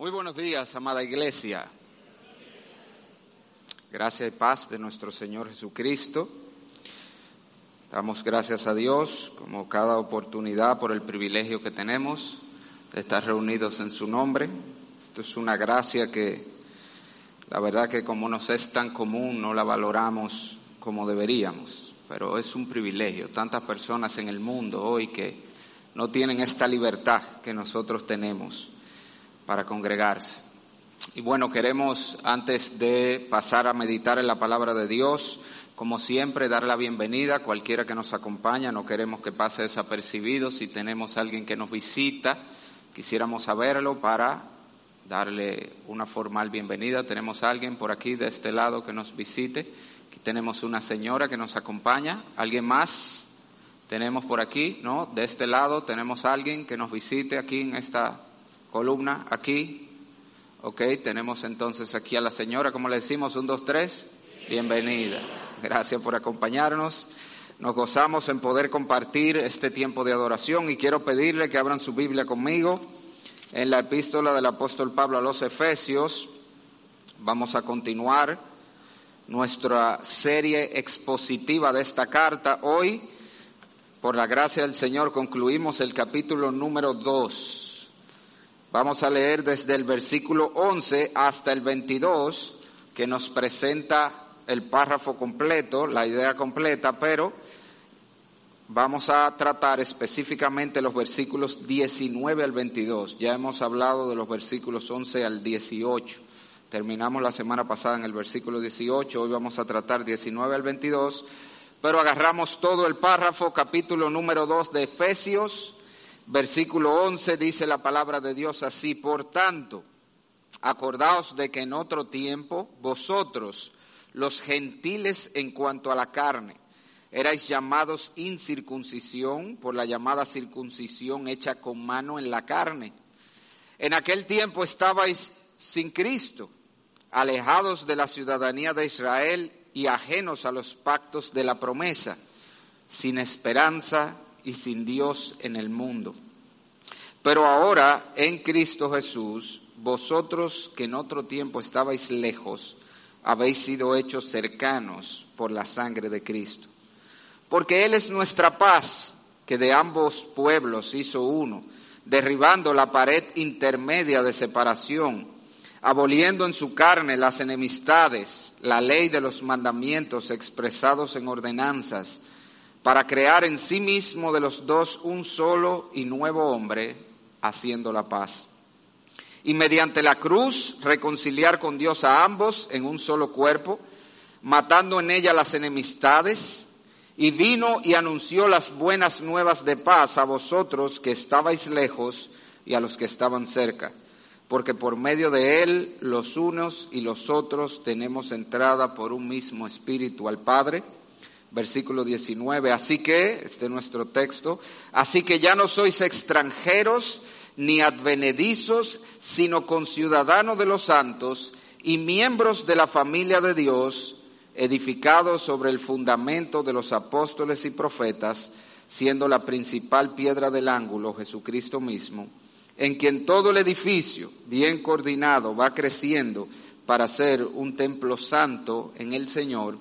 Muy buenos días, amada iglesia. Gracias y paz de nuestro Señor Jesucristo. Damos gracias a Dios como cada oportunidad por el privilegio que tenemos de estar reunidos en su nombre. Esto es una gracia que la verdad que como nos es tan común no la valoramos como deberíamos, pero es un privilegio. Tantas personas en el mundo hoy que no tienen esta libertad que nosotros tenemos para congregarse. Y bueno, queremos antes de pasar a meditar en la palabra de Dios, como siempre, dar la bienvenida a cualquiera que nos acompaña. No queremos que pase desapercibido. Si tenemos alguien que nos visita, quisiéramos saberlo para darle una formal bienvenida. Tenemos a alguien por aquí de este lado que nos visite. Aquí tenemos una señora que nos acompaña. ¿Alguien más? Tenemos por aquí, ¿no? De este lado tenemos a alguien que nos visite aquí en esta columna, aquí. Ok, tenemos entonces aquí a la señora, como le decimos, un, dos, tres. Bienvenida. Gracias por acompañarnos. Nos gozamos en poder compartir este tiempo de adoración y quiero pedirle que abran su Biblia conmigo en la epístola del apóstol Pablo a los Efesios. Vamos a continuar nuestra serie expositiva de esta carta. Hoy por la gracia del Señor concluimos el capítulo número 2. Vamos a leer desde el versículo 11 hasta el 22 que nos presenta el párrafo completo, la idea completa, pero vamos a tratar específicamente los versículos 19 al 22. Ya hemos hablado de los versículos 11 al 18. Terminamos la semana pasada en el versículo 18, hoy vamos a tratar 19 al 22 pero agarramos todo el párrafo, capítulo número 2 de Efesios, versículo 11, dice la palabra de Dios así, por tanto, acordaos de que en otro tiempo vosotros, los gentiles en cuanto a la carne, erais llamados incircuncisión por la llamada circuncisión hecha con mano en la carne. En aquel tiempo estabais sin Cristo, alejados de la ciudadanía de Israel y ajenos a los pactos de la promesa, sin esperanza y sin Dios en el mundo. Pero ahora, en Cristo Jesús, vosotros que en otro tiempo estabais lejos, habéis sido hechos cercanos por la sangre de Cristo. Porque Él es nuestra paz, que de ambos pueblos hizo uno, derribando la pared intermedia de separación aboliendo en su carne las enemistades, la ley de los mandamientos expresados en ordenanzas, para crear en sí mismo de los dos un solo y nuevo hombre, haciendo la paz. Y mediante la cruz reconciliar con Dios a ambos en un solo cuerpo, matando en ella las enemistades, y vino y anunció las buenas nuevas de paz a vosotros que estabais lejos y a los que estaban cerca porque por medio de él los unos y los otros tenemos entrada por un mismo espíritu al Padre. Versículo 19, así que, este es nuestro texto, así que ya no sois extranjeros ni advenedizos, sino conciudadanos de los santos y miembros de la familia de Dios, edificados sobre el fundamento de los apóstoles y profetas, siendo la principal piedra del ángulo Jesucristo mismo en quien todo el edificio, bien coordinado, va creciendo para ser un templo santo en el Señor,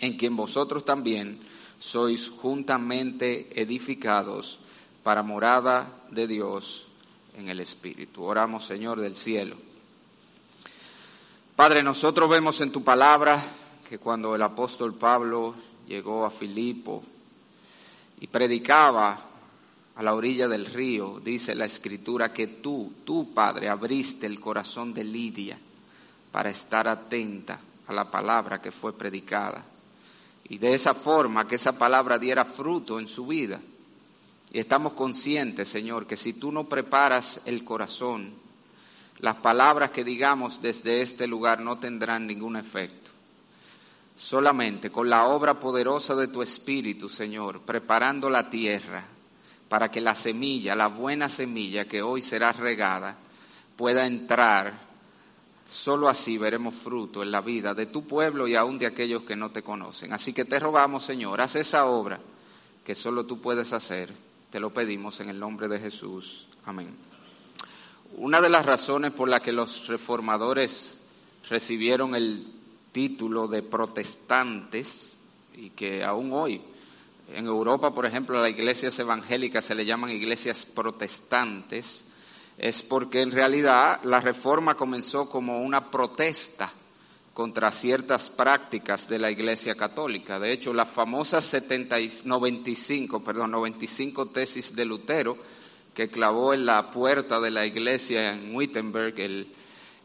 en quien vosotros también sois juntamente edificados para morada de Dios en el Espíritu. Oramos, Señor del cielo. Padre, nosotros vemos en tu palabra que cuando el apóstol Pablo llegó a Filipo y predicaba a la orilla del río, dice la escritura que tú, tú Padre, abriste el corazón de Lidia para estar atenta a la palabra que fue predicada. Y de esa forma que esa palabra diera fruto en su vida. Y estamos conscientes, Señor, que si tú no preparas el corazón, las palabras que digamos desde este lugar no tendrán ningún efecto. Solamente con la obra poderosa de tu Espíritu, Señor, preparando la tierra, para que la semilla, la buena semilla que hoy será regada, pueda entrar. Solo así veremos fruto en la vida de tu pueblo y aún de aquellos que no te conocen. Así que te rogamos, Señor, haz esa obra que solo tú puedes hacer. Te lo pedimos en el nombre de Jesús. Amén. Una de las razones por las que los reformadores recibieron el título de protestantes y que aún hoy en Europa, por ejemplo, a las iglesias evangélicas se le llaman iglesias protestantes, es porque en realidad la reforma comenzó como una protesta contra ciertas prácticas de la Iglesia Católica. De hecho, las famosas 70, 95, perdón, 95 tesis de Lutero, que clavó en la puerta de la iglesia en Wittenberg el,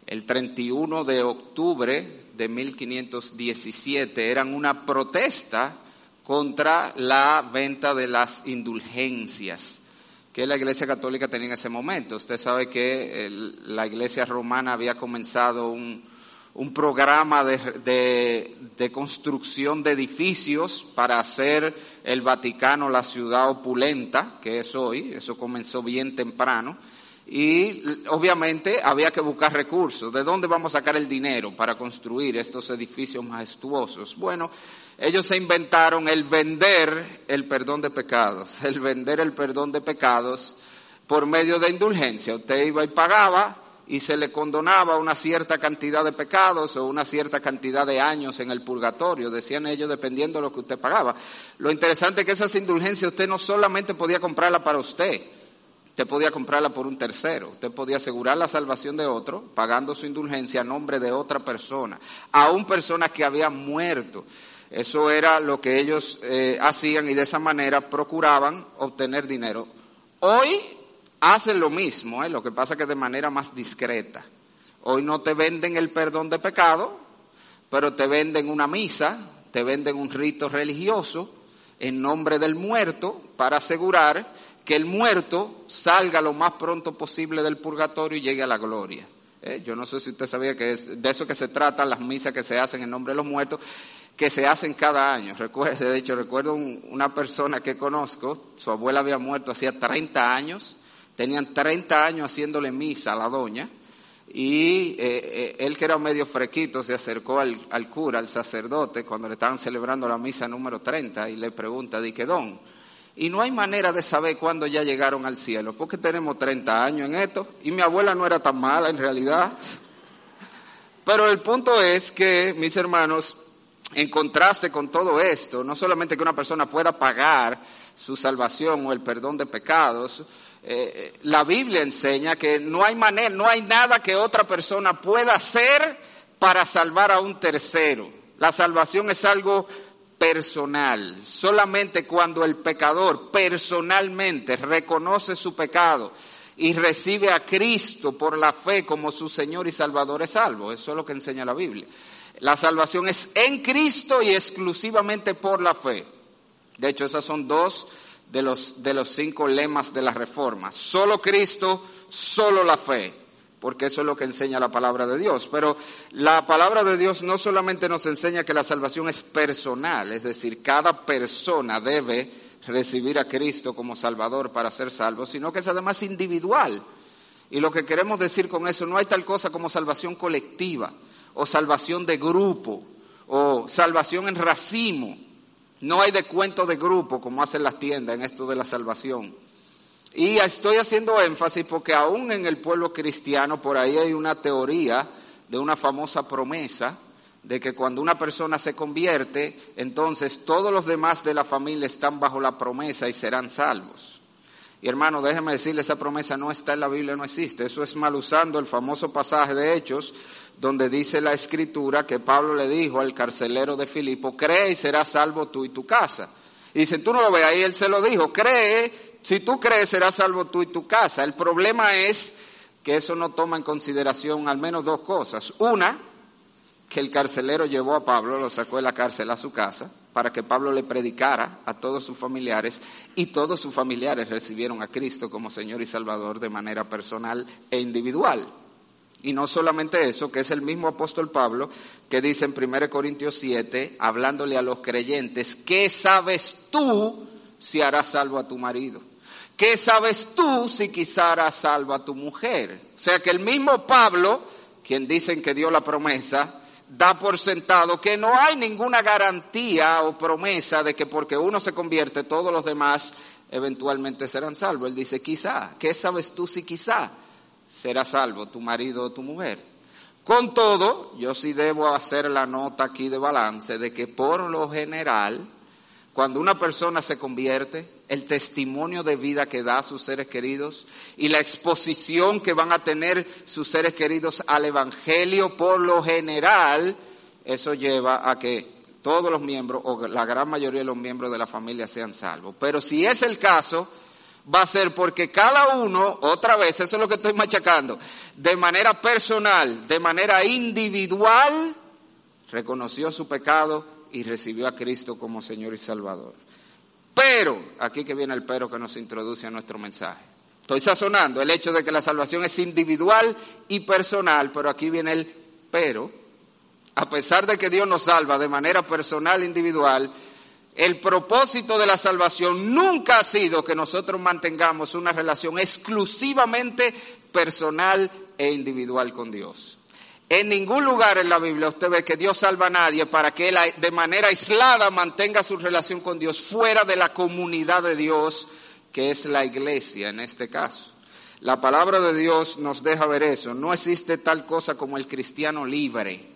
el 31 de octubre de 1517, eran una protesta contra la venta de las indulgencias que la Iglesia Católica tenía en ese momento. Usted sabe que la Iglesia Romana había comenzado un, un programa de, de, construcción de edificios para hacer el Vaticano la ciudad opulenta, que es hoy, eso comenzó bien temprano, y obviamente había que buscar recursos. ¿De dónde vamos a sacar el dinero para construir estos edificios majestuosos? Bueno, ellos se inventaron el vender el perdón de pecados, el vender el perdón de pecados por medio de indulgencia. Usted iba y pagaba y se le condonaba una cierta cantidad de pecados o una cierta cantidad de años en el purgatorio, decían ellos, dependiendo de lo que usted pagaba. Lo interesante es que esas indulgencias usted no solamente podía comprarla para usted, usted podía comprarla por un tercero, usted podía asegurar la salvación de otro pagando su indulgencia a nombre de otra persona, aún personas que habían muerto. Eso era lo que ellos eh, hacían y de esa manera procuraban obtener dinero. Hoy hacen lo mismo, ¿eh? lo que pasa que de manera más discreta. Hoy no te venden el perdón de pecado, pero te venden una misa, te venden un rito religioso en nombre del muerto para asegurar que el muerto salga lo más pronto posible del purgatorio y llegue a la gloria. ¿Eh? Yo no sé si usted sabía que es de eso que se tratan las misas que se hacen en nombre de los muertos, que se hacen cada año. Recuerde, de hecho, recuerdo una persona que conozco, su abuela había muerto hacía 30 años, Tenían 30 años haciéndole misa a la doña y eh, eh, él que era medio frequito se acercó al, cura, al sacerdote, cuando le estaban celebrando la misa número 30 y le pregunta, di que don, y no hay manera de saber cuándo ya llegaron al cielo, porque tenemos 30 años en esto y mi abuela no era tan mala en realidad. Pero el punto es que, mis hermanos, en contraste con todo esto, no solamente que una persona pueda pagar su salvación o el perdón de pecados, eh, la Biblia enseña que no hay manera, no hay nada que otra persona pueda hacer para salvar a un tercero. La salvación es algo personal. Solamente cuando el pecador personalmente reconoce su pecado y recibe a Cristo por la fe como su Señor y Salvador es salvo. Eso es lo que enseña la Biblia. La salvación es en Cristo y exclusivamente por la fe. De hecho, esas son dos de los, de los cinco lemas de la reforma. Solo Cristo, solo la fe, porque eso es lo que enseña la palabra de Dios. Pero la palabra de Dios no solamente nos enseña que la salvación es personal, es decir, cada persona debe recibir a Cristo como Salvador para ser salvo, sino que es además individual. Y lo que queremos decir con eso, no hay tal cosa como salvación colectiva, o salvación de grupo, o salvación en racimo. No hay descuento de grupo como hacen las tiendas en esto de la salvación. Y estoy haciendo énfasis porque aún en el pueblo cristiano por ahí hay una teoría de una famosa promesa de que cuando una persona se convierte, entonces todos los demás de la familia están bajo la promesa y serán salvos. Y hermano, déjeme decirle, esa promesa no está en la Biblia, no existe. Eso es mal usando el famoso pasaje de Hechos, donde dice la escritura que Pablo le dijo al carcelero de Filipo, cree y serás salvo tú y tu casa. Y dice, tú no lo ves ahí, él se lo dijo, cree, si tú crees serás salvo tú y tu casa. El problema es que eso no toma en consideración al menos dos cosas. Una, que el carcelero llevó a Pablo, lo sacó de la cárcel a su casa, para que Pablo le predicara a todos sus familiares y todos sus familiares recibieron a Cristo como Señor y Salvador de manera personal e individual. Y no solamente eso, que es el mismo apóstol Pablo que dice en 1 Corintios 7, hablándole a los creyentes, ¿qué sabes tú si harás salvo a tu marido? ¿Qué sabes tú si quizá harás salvo a tu mujer? O sea que el mismo Pablo, quien dicen que dio la promesa, da por sentado que no hay ninguna garantía o promesa de que porque uno se convierte todos los demás eventualmente serán salvos. Él dice quizá. ¿Qué sabes tú si quizá? será salvo tu marido o tu mujer. Con todo, yo sí debo hacer la nota aquí de balance de que por lo general, cuando una persona se convierte, el testimonio de vida que da a sus seres queridos y la exposición que van a tener sus seres queridos al Evangelio, por lo general, eso lleva a que todos los miembros o la gran mayoría de los miembros de la familia sean salvos. Pero si es el caso, va a ser porque cada uno, otra vez, eso es lo que estoy machacando, de manera personal, de manera individual, reconoció su pecado y recibió a Cristo como Señor y Salvador. Pero, aquí que viene el pero que nos introduce a nuestro mensaje. Estoy sazonando el hecho de que la salvación es individual y personal, pero aquí viene el pero. A pesar de que Dios nos salva de manera personal e individual, el propósito de la salvación nunca ha sido que nosotros mantengamos una relación exclusivamente personal e individual con Dios. En ningún lugar en la Biblia usted ve que Dios salva a nadie para que él de manera aislada mantenga su relación con Dios fuera de la comunidad de Dios, que es la iglesia en este caso. La palabra de Dios nos deja ver eso. No existe tal cosa como el cristiano libre.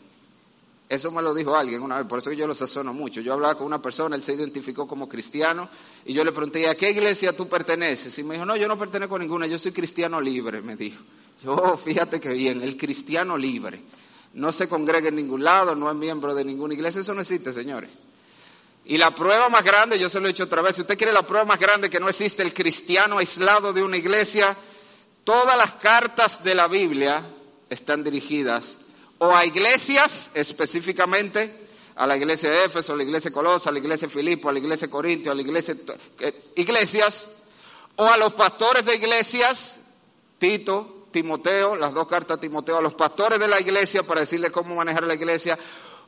Eso me lo dijo alguien una vez, por eso yo lo sazono mucho. Yo hablaba con una persona, él se identificó como cristiano, y yo le pregunté, ¿a qué iglesia tú perteneces? Y me dijo, no, yo no pertenezco a ninguna, yo soy cristiano libre, me dijo. Yo, fíjate que bien, el cristiano libre. No se congrega en ningún lado, no es miembro de ninguna iglesia, eso no existe, señores. Y la prueba más grande, yo se lo he dicho otra vez, si usted quiere la prueba más grande que no existe el cristiano aislado de una iglesia, todas las cartas de la Biblia están dirigidas o a iglesias específicamente, a la iglesia de Éfeso, a la iglesia de Colosa, a la iglesia de Filipo, a la iglesia de Corintio, a la iglesia, eh, iglesias, o a los pastores de iglesias, Tito, Timoteo, las dos cartas a Timoteo, a los pastores de la iglesia para decirles cómo manejar la iglesia,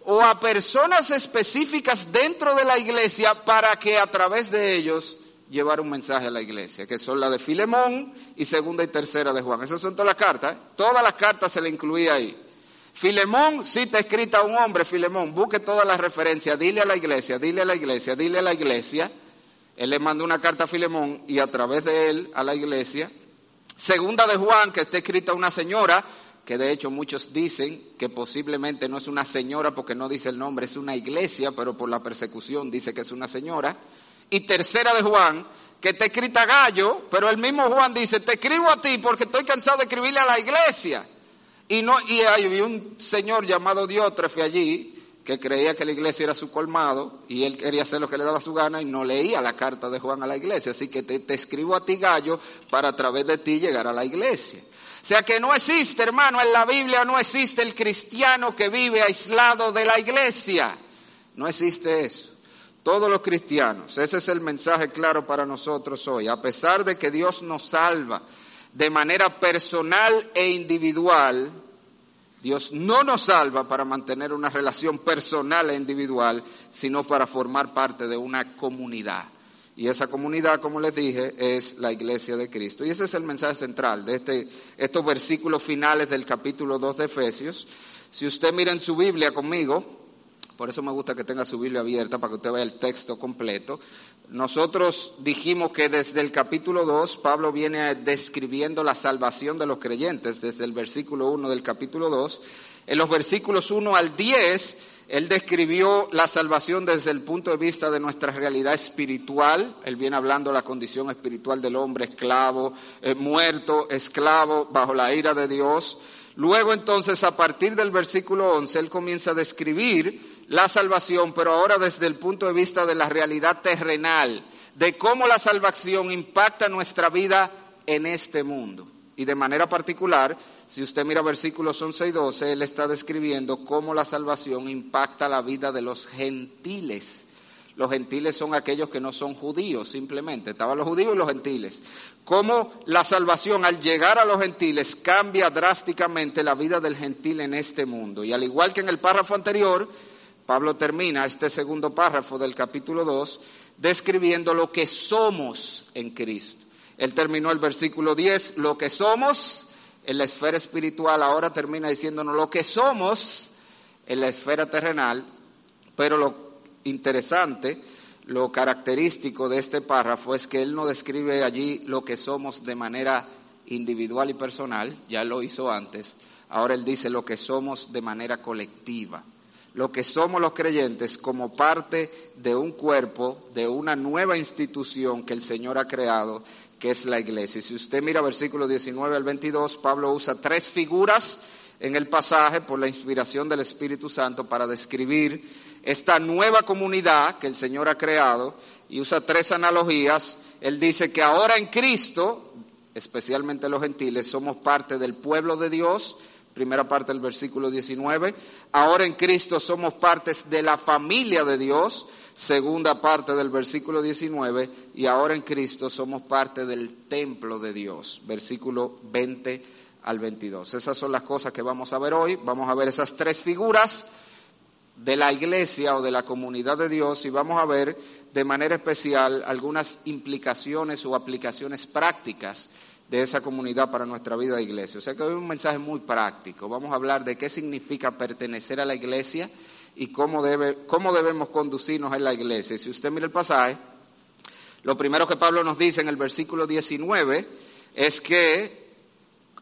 o a personas específicas dentro de la iglesia para que a través de ellos llevar un mensaje a la iglesia, que son la de Filemón y segunda y tercera de Juan. Esas son todas las cartas, ¿eh? todas las cartas se le incluía ahí. Filemón, cita escrita a un hombre, Filemón, busque todas las referencias, dile a la iglesia, dile a la iglesia, dile a la iglesia. Él le mandó una carta a Filemón y a través de él a la iglesia. Segunda de Juan, que está escrita a una señora, que de hecho muchos dicen que posiblemente no es una señora porque no dice el nombre, es una iglesia, pero por la persecución dice que es una señora. Y tercera de Juan, que está escrita Gallo, pero el mismo Juan dice, te escribo a ti porque estoy cansado de escribirle a la iglesia. Y no, y había un señor llamado Diótrefe allí que creía que la iglesia era su colmado y él quería hacer lo que le daba su gana y no leía la carta de Juan a la iglesia. Así que te, te escribo a ti, gallo, para a través de ti llegar a la iglesia. O sea que no existe, hermano, en la Biblia no existe el cristiano que vive aislado de la iglesia. No existe eso. Todos los cristianos, ese es el mensaje claro para nosotros hoy. A pesar de que Dios nos salva, de manera personal e individual, Dios no nos salva para mantener una relación personal e individual, sino para formar parte de una comunidad. Y esa comunidad, como les dije, es la iglesia de Cristo. Y ese es el mensaje central de este, estos versículos finales del capítulo 2 de Efesios. Si usted mira en su Biblia conmigo, por eso me gusta que tenga su Biblia abierta para que usted vea el texto completo. Nosotros dijimos que desde el capítulo 2 Pablo viene describiendo la salvación de los creyentes, desde el versículo 1 del capítulo 2. En los versículos 1 al 10, él describió la salvación desde el punto de vista de nuestra realidad espiritual. Él viene hablando de la condición espiritual del hombre, esclavo, eh, muerto, esclavo, bajo la ira de Dios. Luego entonces, a partir del versículo 11, él comienza a describir la salvación, pero ahora desde el punto de vista de la realidad terrenal, de cómo la salvación impacta nuestra vida en este mundo. Y de manera particular, si usted mira versículos 11 y 12, él está describiendo cómo la salvación impacta la vida de los gentiles. Los gentiles son aquellos que no son judíos, simplemente. Estaban los judíos y los gentiles. Cómo la salvación al llegar a los gentiles cambia drásticamente la vida del gentil en este mundo. Y al igual que en el párrafo anterior, Pablo termina este segundo párrafo del capítulo 2 describiendo lo que somos en Cristo. Él terminó el versículo 10, lo que somos en la esfera espiritual, ahora termina diciéndonos lo que somos en la esfera terrenal, pero lo interesante, lo característico de este párrafo es que él no describe allí lo que somos de manera individual y personal, ya lo hizo antes, ahora él dice lo que somos de manera colectiva, lo que somos los creyentes como parte de un cuerpo, de una nueva institución que el Señor ha creado, que es la iglesia. Si usted mira versículo 19 al 22, Pablo usa tres figuras en el pasaje por la inspiración del Espíritu Santo para describir esta nueva comunidad que el Señor ha creado y usa tres analogías. Él dice que ahora en Cristo, especialmente los gentiles, somos parte del pueblo de Dios, primera parte del versículo 19. Ahora en Cristo somos partes de la familia de Dios, segunda parte del versículo 19. Y ahora en Cristo somos parte del templo de Dios, versículo 20 al 22. Esas son las cosas que vamos a ver hoy. Vamos a ver esas tres figuras de la iglesia o de la comunidad de Dios y vamos a ver de manera especial algunas implicaciones o aplicaciones prácticas de esa comunidad para nuestra vida de iglesia. O sea que hoy es un mensaje muy práctico. Vamos a hablar de qué significa pertenecer a la iglesia y cómo, debe, cómo debemos conducirnos en la iglesia. Y si usted mira el pasaje, lo primero que Pablo nos dice en el versículo 19 es que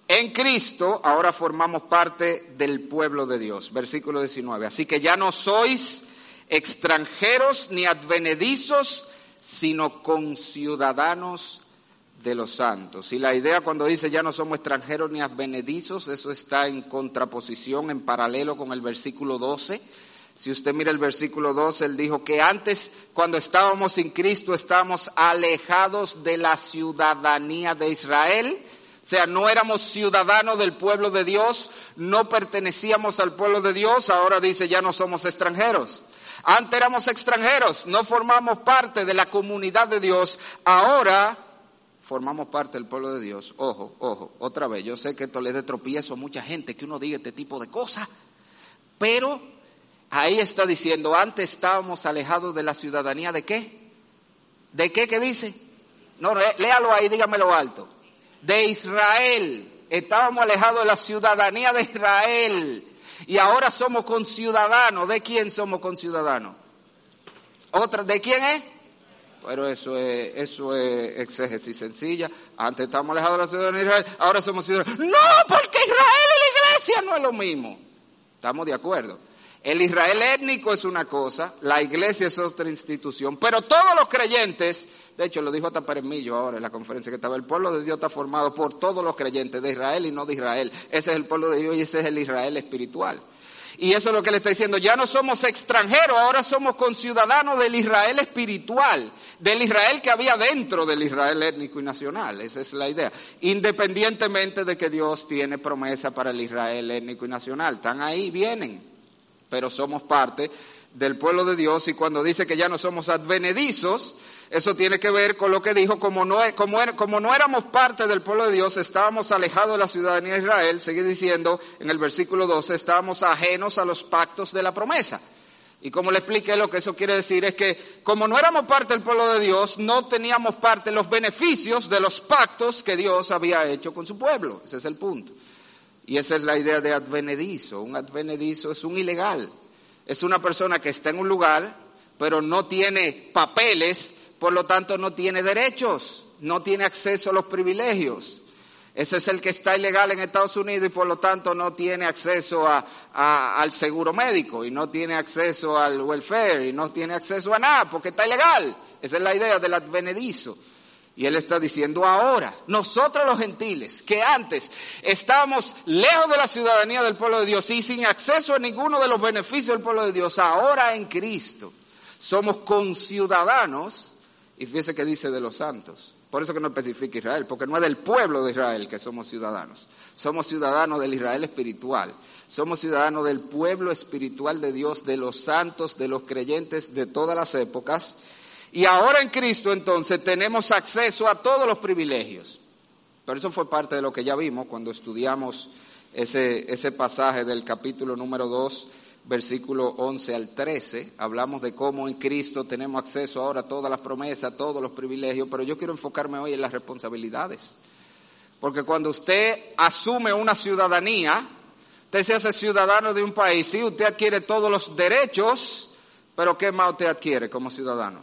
en Cristo ahora formamos parte del pueblo de Dios. Versículo 19. Así que ya no sois extranjeros ni advenedizos, sino conciudadanos de los santos. Y la idea cuando dice ya no somos extranjeros ni advenedizos, eso está en contraposición, en paralelo con el versículo 12. Si usted mira el versículo 12, él dijo que antes, cuando estábamos sin Cristo, estábamos alejados de la ciudadanía de Israel o sea, no éramos ciudadanos del pueblo de Dios, no pertenecíamos al pueblo de Dios, ahora dice ya no somos extranjeros. Antes éramos extranjeros, no formamos parte de la comunidad de Dios, ahora formamos parte del pueblo de Dios. Ojo, ojo, otra vez, yo sé que esto le de tropiezo a mucha gente que uno diga este tipo de cosas, pero ahí está diciendo, antes estábamos alejados de la ciudadanía de qué? ¿De qué que dice? No, léalo ahí, dígamelo alto de Israel. Estábamos alejados de la ciudadanía de Israel. Y ahora somos conciudadanos. ¿De quién somos conciudadanos? ¿Otra? ¿De quién es? Pero eso es, eso es exégesis sencilla. Antes estábamos alejados de la ciudadanía de Israel, ahora somos ciudadanos. No, porque Israel y la iglesia no es lo mismo. Estamos de acuerdo. El Israel étnico es una cosa, la iglesia es otra institución, pero todos los creyentes, de hecho lo dijo hasta Peremillo ahora en la conferencia que estaba, el pueblo de Dios está formado por todos los creyentes de Israel y no de Israel. Ese es el pueblo de Dios y ese es el Israel espiritual. Y eso es lo que le está diciendo, ya no somos extranjeros, ahora somos conciudadanos del Israel espiritual, del Israel que había dentro del Israel étnico y nacional, esa es la idea, independientemente de que Dios tiene promesa para el Israel étnico y nacional, están ahí, vienen pero somos parte del pueblo de Dios y cuando dice que ya no somos advenedizos, eso tiene que ver con lo que dijo, como no, como, como no éramos parte del pueblo de Dios, estábamos alejados de la ciudadanía de Israel, sigue diciendo en el versículo 12, estábamos ajenos a los pactos de la promesa. Y como le expliqué, lo que eso quiere decir es que como no éramos parte del pueblo de Dios, no teníamos parte de los beneficios de los pactos que Dios había hecho con su pueblo. Ese es el punto. Y esa es la idea de advenedizo. Un advenedizo es un ilegal. Es una persona que está en un lugar, pero no tiene papeles, por lo tanto no tiene derechos, no tiene acceso a los privilegios. Ese es el que está ilegal en Estados Unidos y por lo tanto no tiene acceso al seguro médico y no tiene acceso al welfare y no tiene acceso a nada porque está ilegal. Esa es la idea del advenedizo. Y él está diciendo ahora, nosotros los gentiles, que antes estábamos lejos de la ciudadanía del pueblo de Dios y sin acceso a ninguno de los beneficios del pueblo de Dios, ahora en Cristo somos conciudadanos, y fíjese que dice de los santos. Por eso que no especifica Israel, porque no es del pueblo de Israel que somos ciudadanos. Somos ciudadanos del Israel espiritual. Somos ciudadanos del pueblo espiritual de Dios, de los santos, de los creyentes de todas las épocas y ahora en Cristo entonces tenemos acceso a todos los privilegios. Pero eso fue parte de lo que ya vimos cuando estudiamos ese, ese pasaje del capítulo número 2, versículo 11 al 13. Hablamos de cómo en Cristo tenemos acceso ahora a todas las promesas, a todos los privilegios, pero yo quiero enfocarme hoy en las responsabilidades. Porque cuando usted asume una ciudadanía, usted se hace ciudadano de un país, sí, usted adquiere todos los derechos, pero ¿qué más usted adquiere como ciudadano?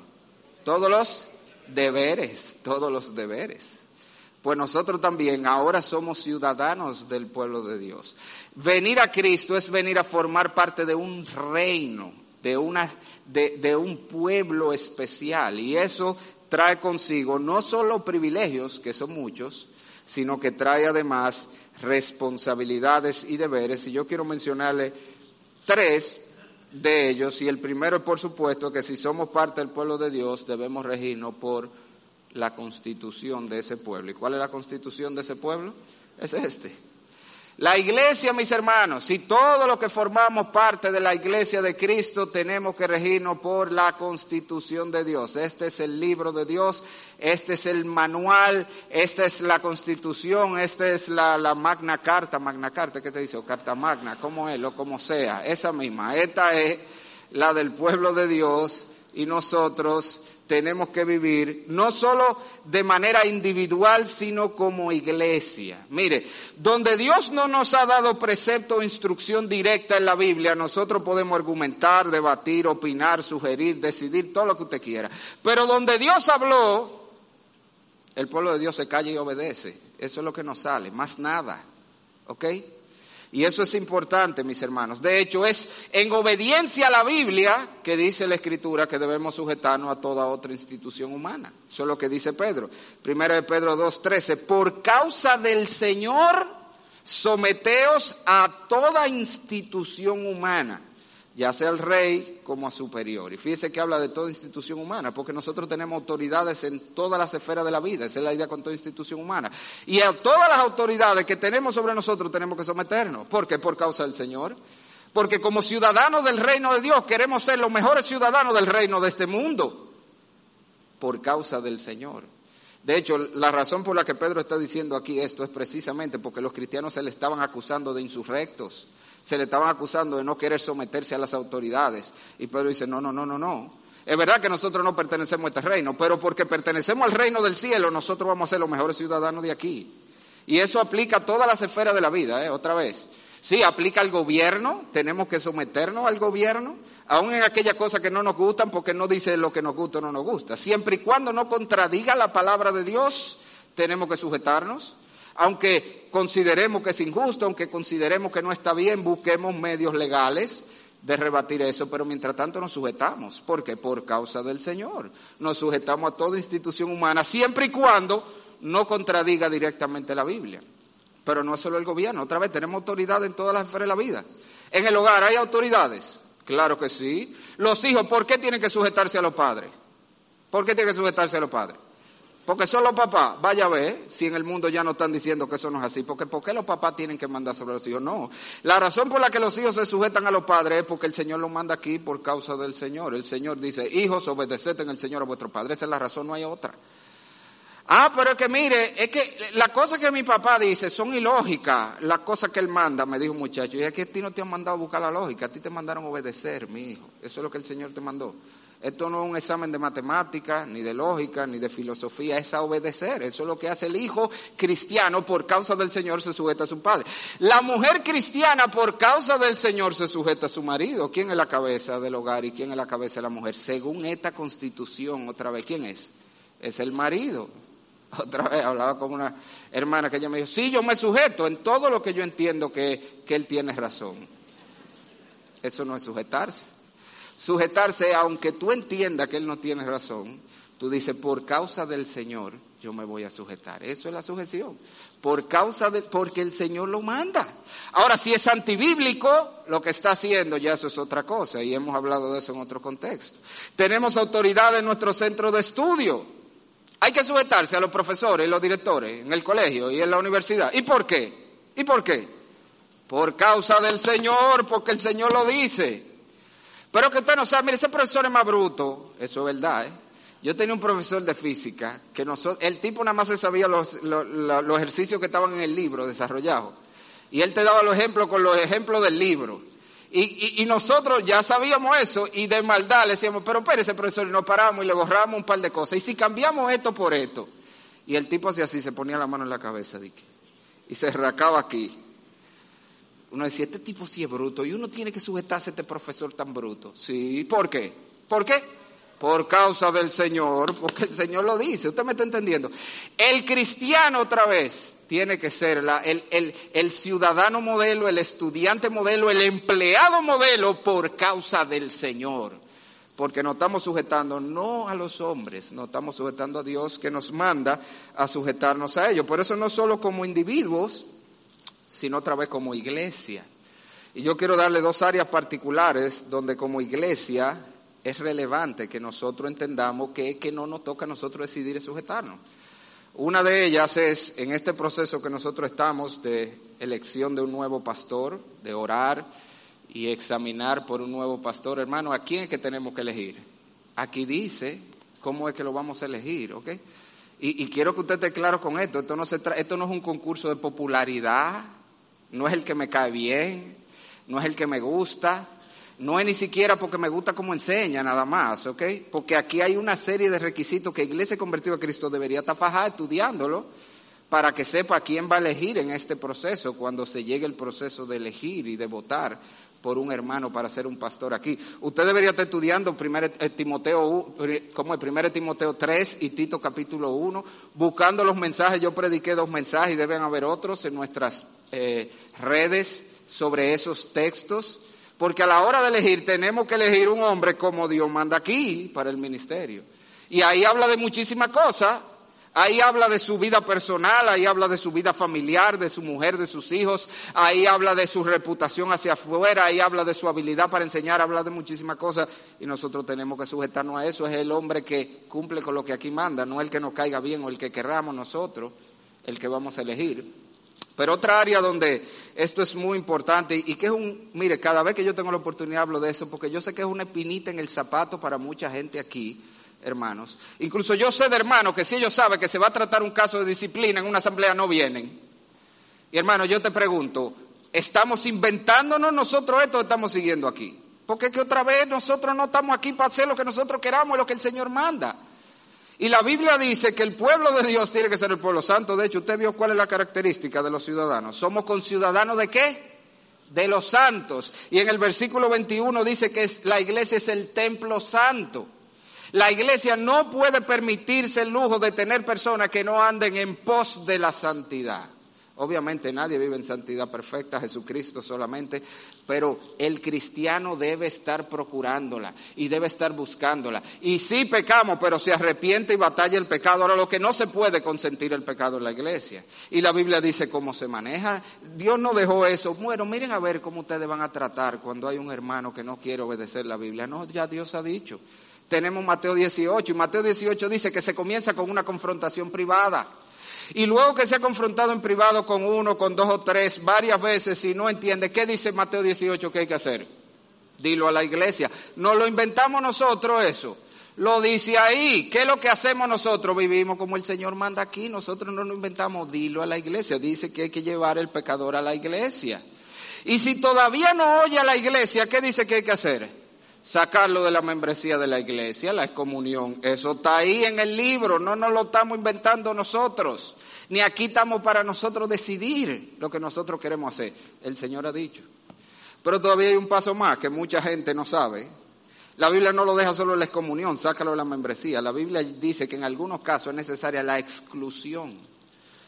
Todos los deberes, todos los deberes. pues nosotros también ahora somos ciudadanos del pueblo de Dios. Venir a Cristo es venir a formar parte de un reino, de, una, de, de un pueblo especial. Y eso trae consigo no solo privilegios, que son muchos, sino que trae además responsabilidades y deberes. Y yo quiero mencionarle tres de ellos. Y el primero es, por supuesto, que si somos parte del pueblo de Dios, debemos regirnos por la constitución de ese pueblo. ¿Y cuál es la constitución de ese pueblo? Es este. La iglesia, mis hermanos, si todo lo que formamos parte de la iglesia de Cristo tenemos que regirnos por la constitución de Dios. Este es el libro de Dios, este es el manual, esta es la constitución, esta es la, magna carta, magna carta, ¿qué te dice? Carta magna, como es, o como sea, esa misma. Esta es la del pueblo de Dios y nosotros tenemos que vivir no solo de manera individual, sino como iglesia. Mire, donde Dios no nos ha dado precepto o instrucción directa en la Biblia, nosotros podemos argumentar, debatir, opinar, sugerir, decidir, todo lo que usted quiera. Pero donde Dios habló, el pueblo de Dios se calla y obedece. Eso es lo que nos sale, más nada. ¿Ok? Y eso es importante, mis hermanos. De hecho, es en obediencia a la Biblia que dice la Escritura que debemos sujetarnos a toda otra institución humana. Eso es lo que dice Pedro. Primero de Pedro 2.13. Por causa del Señor, someteos a toda institución humana ya sea el rey como a superior. Y fíjese que habla de toda institución humana, porque nosotros tenemos autoridades en todas las esferas de la vida, esa es la idea con toda institución humana. Y a todas las autoridades que tenemos sobre nosotros tenemos que someternos. ¿Por qué? Por causa del Señor. Porque como ciudadanos del reino de Dios queremos ser los mejores ciudadanos del reino de este mundo. Por causa del Señor. De hecho, la razón por la que Pedro está diciendo aquí esto es precisamente porque los cristianos se le estaban acusando de insurrectos se le estaban acusando de no querer someterse a las autoridades. Y Pedro dice, no, no, no, no, no. Es verdad que nosotros no pertenecemos a este reino, pero porque pertenecemos al reino del cielo, nosotros vamos a ser los mejores ciudadanos de aquí. Y eso aplica a todas las esferas de la vida, ¿eh? otra vez. Sí, aplica al gobierno, tenemos que someternos al gobierno, aun en aquellas cosas que no nos gustan, porque no dice lo que nos gusta o no nos gusta. Siempre y cuando no contradiga la palabra de Dios, tenemos que sujetarnos aunque consideremos que es injusto, aunque consideremos que no está bien, busquemos medios legales de rebatir eso, pero mientras tanto nos sujetamos. ¿Por qué? Por causa del Señor. Nos sujetamos a toda institución humana, siempre y cuando no contradiga directamente la Biblia. Pero no solo el gobierno, otra vez tenemos autoridad en todas las esferas de la vida. En el hogar hay autoridades, claro que sí. Los hijos, ¿por qué tienen que sujetarse a los padres? ¿Por qué tienen que sujetarse a los padres? Porque son los papás, vaya a ver si en el mundo ya no están diciendo que eso no es así. Porque ¿por qué los papás tienen que mandar sobre los hijos? No. La razón por la que los hijos se sujetan a los padres es porque el Señor los manda aquí por causa del Señor. El Señor dice, hijos, obedeced en el Señor a vuestro padre. Esa es la razón, no hay otra. Ah, pero es que mire, es que las cosas que mi papá dice son ilógicas, las cosas que él manda, me dijo un muchacho. Y es que a ti no te han mandado a buscar la lógica, a ti te mandaron obedecer, mi hijo. Eso es lo que el Señor te mandó. Esto no es un examen de matemática, ni de lógica, ni de filosofía, es a obedecer. Eso es lo que hace el hijo cristiano por causa del Señor se sujeta a su padre. La mujer cristiana por causa del Señor se sujeta a su marido. ¿Quién es la cabeza del hogar y quién es la cabeza de la mujer? Según esta constitución, otra vez, ¿quién es? Es el marido. Otra vez hablaba con una hermana que ella me dijo, sí, yo me sujeto en todo lo que yo entiendo que, que él tiene razón. Eso no es sujetarse. Sujetarse, aunque tú entiendas que Él no tiene razón, tú dices, por causa del Señor, yo me voy a sujetar. Eso es la sujeción. Por causa de, porque el Señor lo manda. Ahora, si es antibíblico, lo que está haciendo ya eso es otra cosa, y hemos hablado de eso en otro contexto. Tenemos autoridad en nuestro centro de estudio. Hay que sujetarse a los profesores y los directores en el colegio y en la universidad. ¿Y por qué? ¿Y por qué? Por causa del Señor, porque el Señor lo dice. Pero que usted no sabe, mire, ese profesor es más bruto, eso es verdad, ¿eh? Yo tenía un profesor de física que nosotros, el tipo nada más se sabía los, los, ejercicios que estaban en el libro desarrollados. Y él te daba los ejemplos con los ejemplos del libro. Y, y, y, nosotros ya sabíamos eso y de maldad le decíamos, pero espérese profesor, y nos paramos y le borramos un par de cosas. Y si cambiamos esto por esto. Y el tipo hacía así, se ponía la mano en la cabeza, y se racaba aquí. Uno decía, este tipo sí es bruto y uno tiene que sujetarse a este profesor tan bruto. Sí, ¿por qué? ¿Por qué? por causa del Señor, porque el Señor lo dice, usted me está entendiendo. El cristiano otra vez tiene que ser la, el, el, el ciudadano modelo, el estudiante modelo, el empleado modelo por causa del Señor. Porque nos estamos sujetando no a los hombres, nos estamos sujetando a Dios que nos manda a sujetarnos a ellos. Por eso no solo como individuos, sino otra vez como iglesia. Y yo quiero darle dos áreas particulares donde como iglesia es relevante que nosotros entendamos que, que no nos toca a nosotros decidir y sujetarnos. Una de ellas es en este proceso que nosotros estamos de elección de un nuevo pastor, de orar y examinar por un nuevo pastor. Hermano, ¿a quién es que tenemos que elegir? Aquí dice cómo es que lo vamos a elegir, ¿ok? Y, quiero que usted esté claro con esto. Esto no, esto no es un concurso de popularidad, no es el que me cae bien, no es el que me gusta, no es ni siquiera porque me gusta cómo enseña nada más, ¿ok? Porque aquí hay una serie de requisitos que Iglesia Convertida a Cristo debería tapar estudiándolo para que sepa quién va a elegir en este proceso cuando se llegue el proceso de elegir y de votar por un hermano para ser un pastor aquí. Usted debería estar estudiando primer Timoteo, como el primer Timoteo 3 y Tito capítulo 1, buscando los mensajes. Yo prediqué dos mensajes y deben haber otros en nuestras eh, redes sobre esos textos. Porque a la hora de elegir tenemos que elegir un hombre como Dios manda aquí para el ministerio. Y ahí habla de muchísimas cosas. Ahí habla de su vida personal, ahí habla de su vida familiar, de su mujer, de sus hijos, ahí habla de su reputación hacia afuera, ahí habla de su habilidad para enseñar, habla de muchísimas cosas y nosotros tenemos que sujetarnos a eso. Es el hombre que cumple con lo que aquí manda, no el que nos caiga bien o el que querramos nosotros, el que vamos a elegir. Pero otra área donde esto es muy importante y que es un, mire, cada vez que yo tengo la oportunidad hablo de eso porque yo sé que es una espinita en el zapato para mucha gente aquí, hermanos. Incluso yo sé de hermanos que si ellos saben que se va a tratar un caso de disciplina en una asamblea no vienen. Y hermano, yo te pregunto, ¿estamos inventándonos nosotros esto estamos siguiendo aquí? Porque es que otra vez nosotros no estamos aquí para hacer lo que nosotros queramos y lo que el Señor manda. Y la Biblia dice que el pueblo de Dios tiene que ser el pueblo santo. De hecho, usted vio cuál es la característica de los ciudadanos. Somos conciudadanos de qué? De los santos. Y en el versículo 21 dice que la iglesia es el templo santo. La iglesia no puede permitirse el lujo de tener personas que no anden en pos de la santidad. Obviamente nadie vive en santidad perfecta, Jesucristo solamente, pero el cristiano debe estar procurándola y debe estar buscándola. Y sí pecamos, pero se arrepiente y batalla el pecado. Ahora lo que no se puede consentir el pecado en la iglesia. Y la Biblia dice cómo se maneja. Dios no dejó eso. Bueno, miren a ver cómo ustedes van a tratar cuando hay un hermano que no quiere obedecer la Biblia. No, ya Dios ha dicho. Tenemos Mateo 18 y Mateo 18 dice que se comienza con una confrontación privada. Y luego que se ha confrontado en privado con uno, con dos o tres, varias veces y no entiende, ¿qué dice Mateo 18 que hay que hacer? Dilo a la iglesia. No lo inventamos nosotros eso. Lo dice ahí. ¿Qué es lo que hacemos nosotros? Vivimos como el Señor manda aquí. Nosotros no lo inventamos. Dilo a la iglesia. Dice que hay que llevar el pecador a la iglesia. Y si todavía no oye a la iglesia, ¿qué dice que hay que hacer? Sacarlo de la membresía de la iglesia, la excomunión. Eso está ahí en el libro, no nos lo estamos inventando nosotros, ni aquí estamos para nosotros decidir lo que nosotros queremos hacer. El Señor ha dicho. Pero todavía hay un paso más que mucha gente no sabe. La Biblia no lo deja solo en la excomunión, sácalo de la membresía. La Biblia dice que en algunos casos es necesaria la exclusión.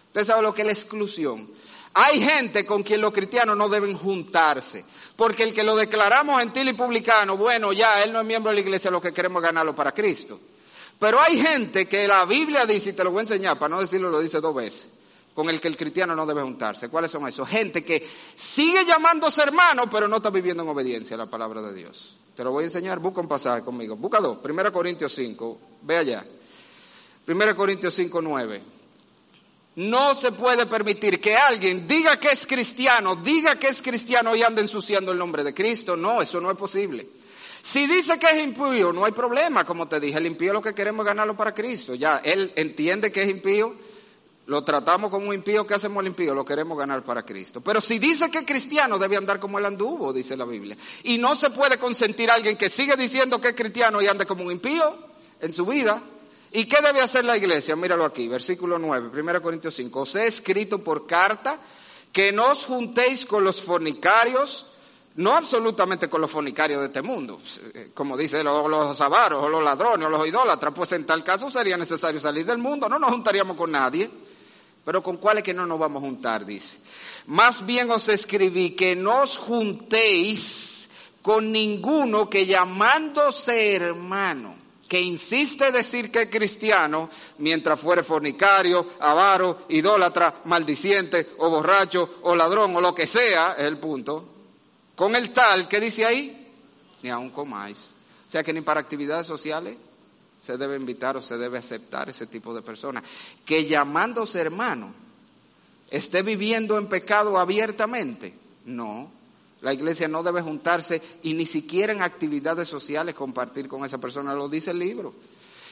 ¿Usted sabe lo que es la exclusión? Hay gente con quien los cristianos no deben juntarse, porque el que lo declaramos gentil y publicano, bueno, ya él no es miembro de la iglesia, lo que queremos ganarlo para Cristo. Pero hay gente que la Biblia dice, y te lo voy a enseñar, para no decirlo, lo dice dos veces, con el que el cristiano no debe juntarse. ¿Cuáles son esos? Gente que sigue llamándose hermano, pero no está viviendo en obediencia a la palabra de Dios. Te lo voy a enseñar, busca un pasaje conmigo. Busca dos, 1 Corintios 5, ve allá. 1 Corintios 5, 9. No se puede permitir que alguien diga que es cristiano, diga que es cristiano y ande ensuciando el nombre de Cristo. No, eso no es posible. Si dice que es impío, no hay problema, como te dije, el impío lo que queremos ganarlo para Cristo. Ya, él entiende que es impío, lo tratamos como un impío, ¿qué hacemos el impío? Lo queremos ganar para Cristo. Pero si dice que es cristiano, debe andar como él anduvo, dice la Biblia. Y no se puede consentir a alguien que sigue diciendo que es cristiano y ande como un impío en su vida. ¿Y qué debe hacer la iglesia? Míralo aquí, versículo 9, 1 Corintios 5. Os he escrito por carta que no os juntéis con los fornicarios, No absolutamente con los fornicarios de este mundo, eh, como dicen los, los o los ladrones o los idólatras, pues en tal caso sería necesario salir del mundo, no nos juntaríamos con nadie. Pero con cuáles que no nos vamos a juntar, dice. Más bien os escribí que no os juntéis con ninguno que llamándose hermano, que insiste decir que es cristiano, mientras fuere fornicario, avaro, idólatra, maldiciente, o borracho, o ladrón, o lo que sea, es el punto. Con el tal, que dice ahí? Ni aún comáis. O sea que ni para actividades sociales se debe invitar o se debe aceptar ese tipo de personas. Que llamándose hermano, esté viviendo en pecado abiertamente. No, la iglesia no debe juntarse y ni siquiera en actividades sociales compartir con esa persona, lo dice el libro.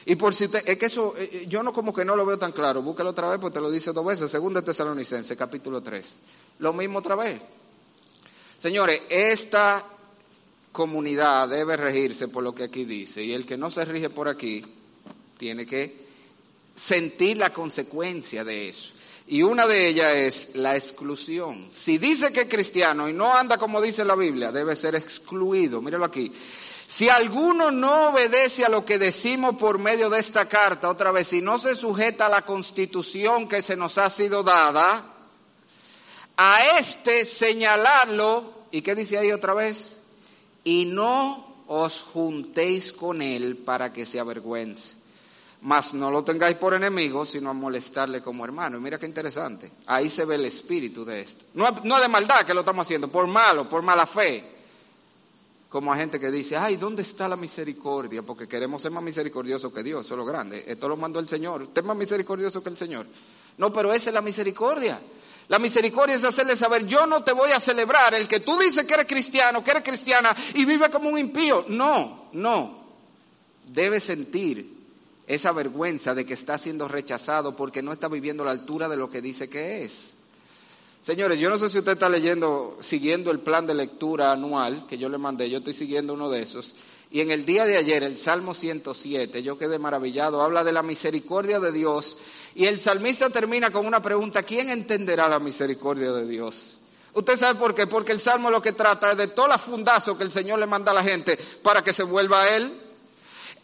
Y por si usted, es que eso, eh, eh, yo no como que no lo veo tan claro, búscalo otra vez porque te lo dice dos veces, segunda Tesalonicense, capítulo 3. Lo mismo otra vez. Señores, esta comunidad debe regirse por lo que aquí dice y el que no se rige por aquí tiene que sentir la consecuencia de eso. Y una de ellas es la exclusión. Si dice que es cristiano y no anda como dice la Biblia, debe ser excluido. Míralo aquí. Si alguno no obedece a lo que decimos por medio de esta carta, otra vez, si no se sujeta a la constitución que se nos ha sido dada, a este señalarlo, ¿y qué dice ahí otra vez? Y no os juntéis con él para que se avergüence mas no lo tengáis por enemigo, sino a molestarle como hermano. Y mira qué interesante. Ahí se ve el espíritu de esto. No, no de maldad que lo estamos haciendo, por malo, por mala fe. Como a gente que dice, ay, ¿dónde está la misericordia? Porque queremos ser más misericordiosos que Dios, eso es lo grande. Esto lo mandó el Señor. Usted es más misericordioso que el Señor. No, pero esa es la misericordia. La misericordia es hacerle saber, yo no te voy a celebrar el que tú dices que eres cristiano, que eres cristiana y vive como un impío. No, no. Debe sentir esa vergüenza de que está siendo rechazado porque no está viviendo a la altura de lo que dice que es. Señores, yo no sé si usted está leyendo, siguiendo el plan de lectura anual que yo le mandé, yo estoy siguiendo uno de esos. Y en el día de ayer, el Salmo 107, yo quedé maravillado, habla de la misericordia de Dios. Y el salmista termina con una pregunta, ¿quién entenderá la misericordia de Dios? ¿Usted sabe por qué? Porque el Salmo lo que trata es de toda la fundazo que el Señor le manda a la gente para que se vuelva a Él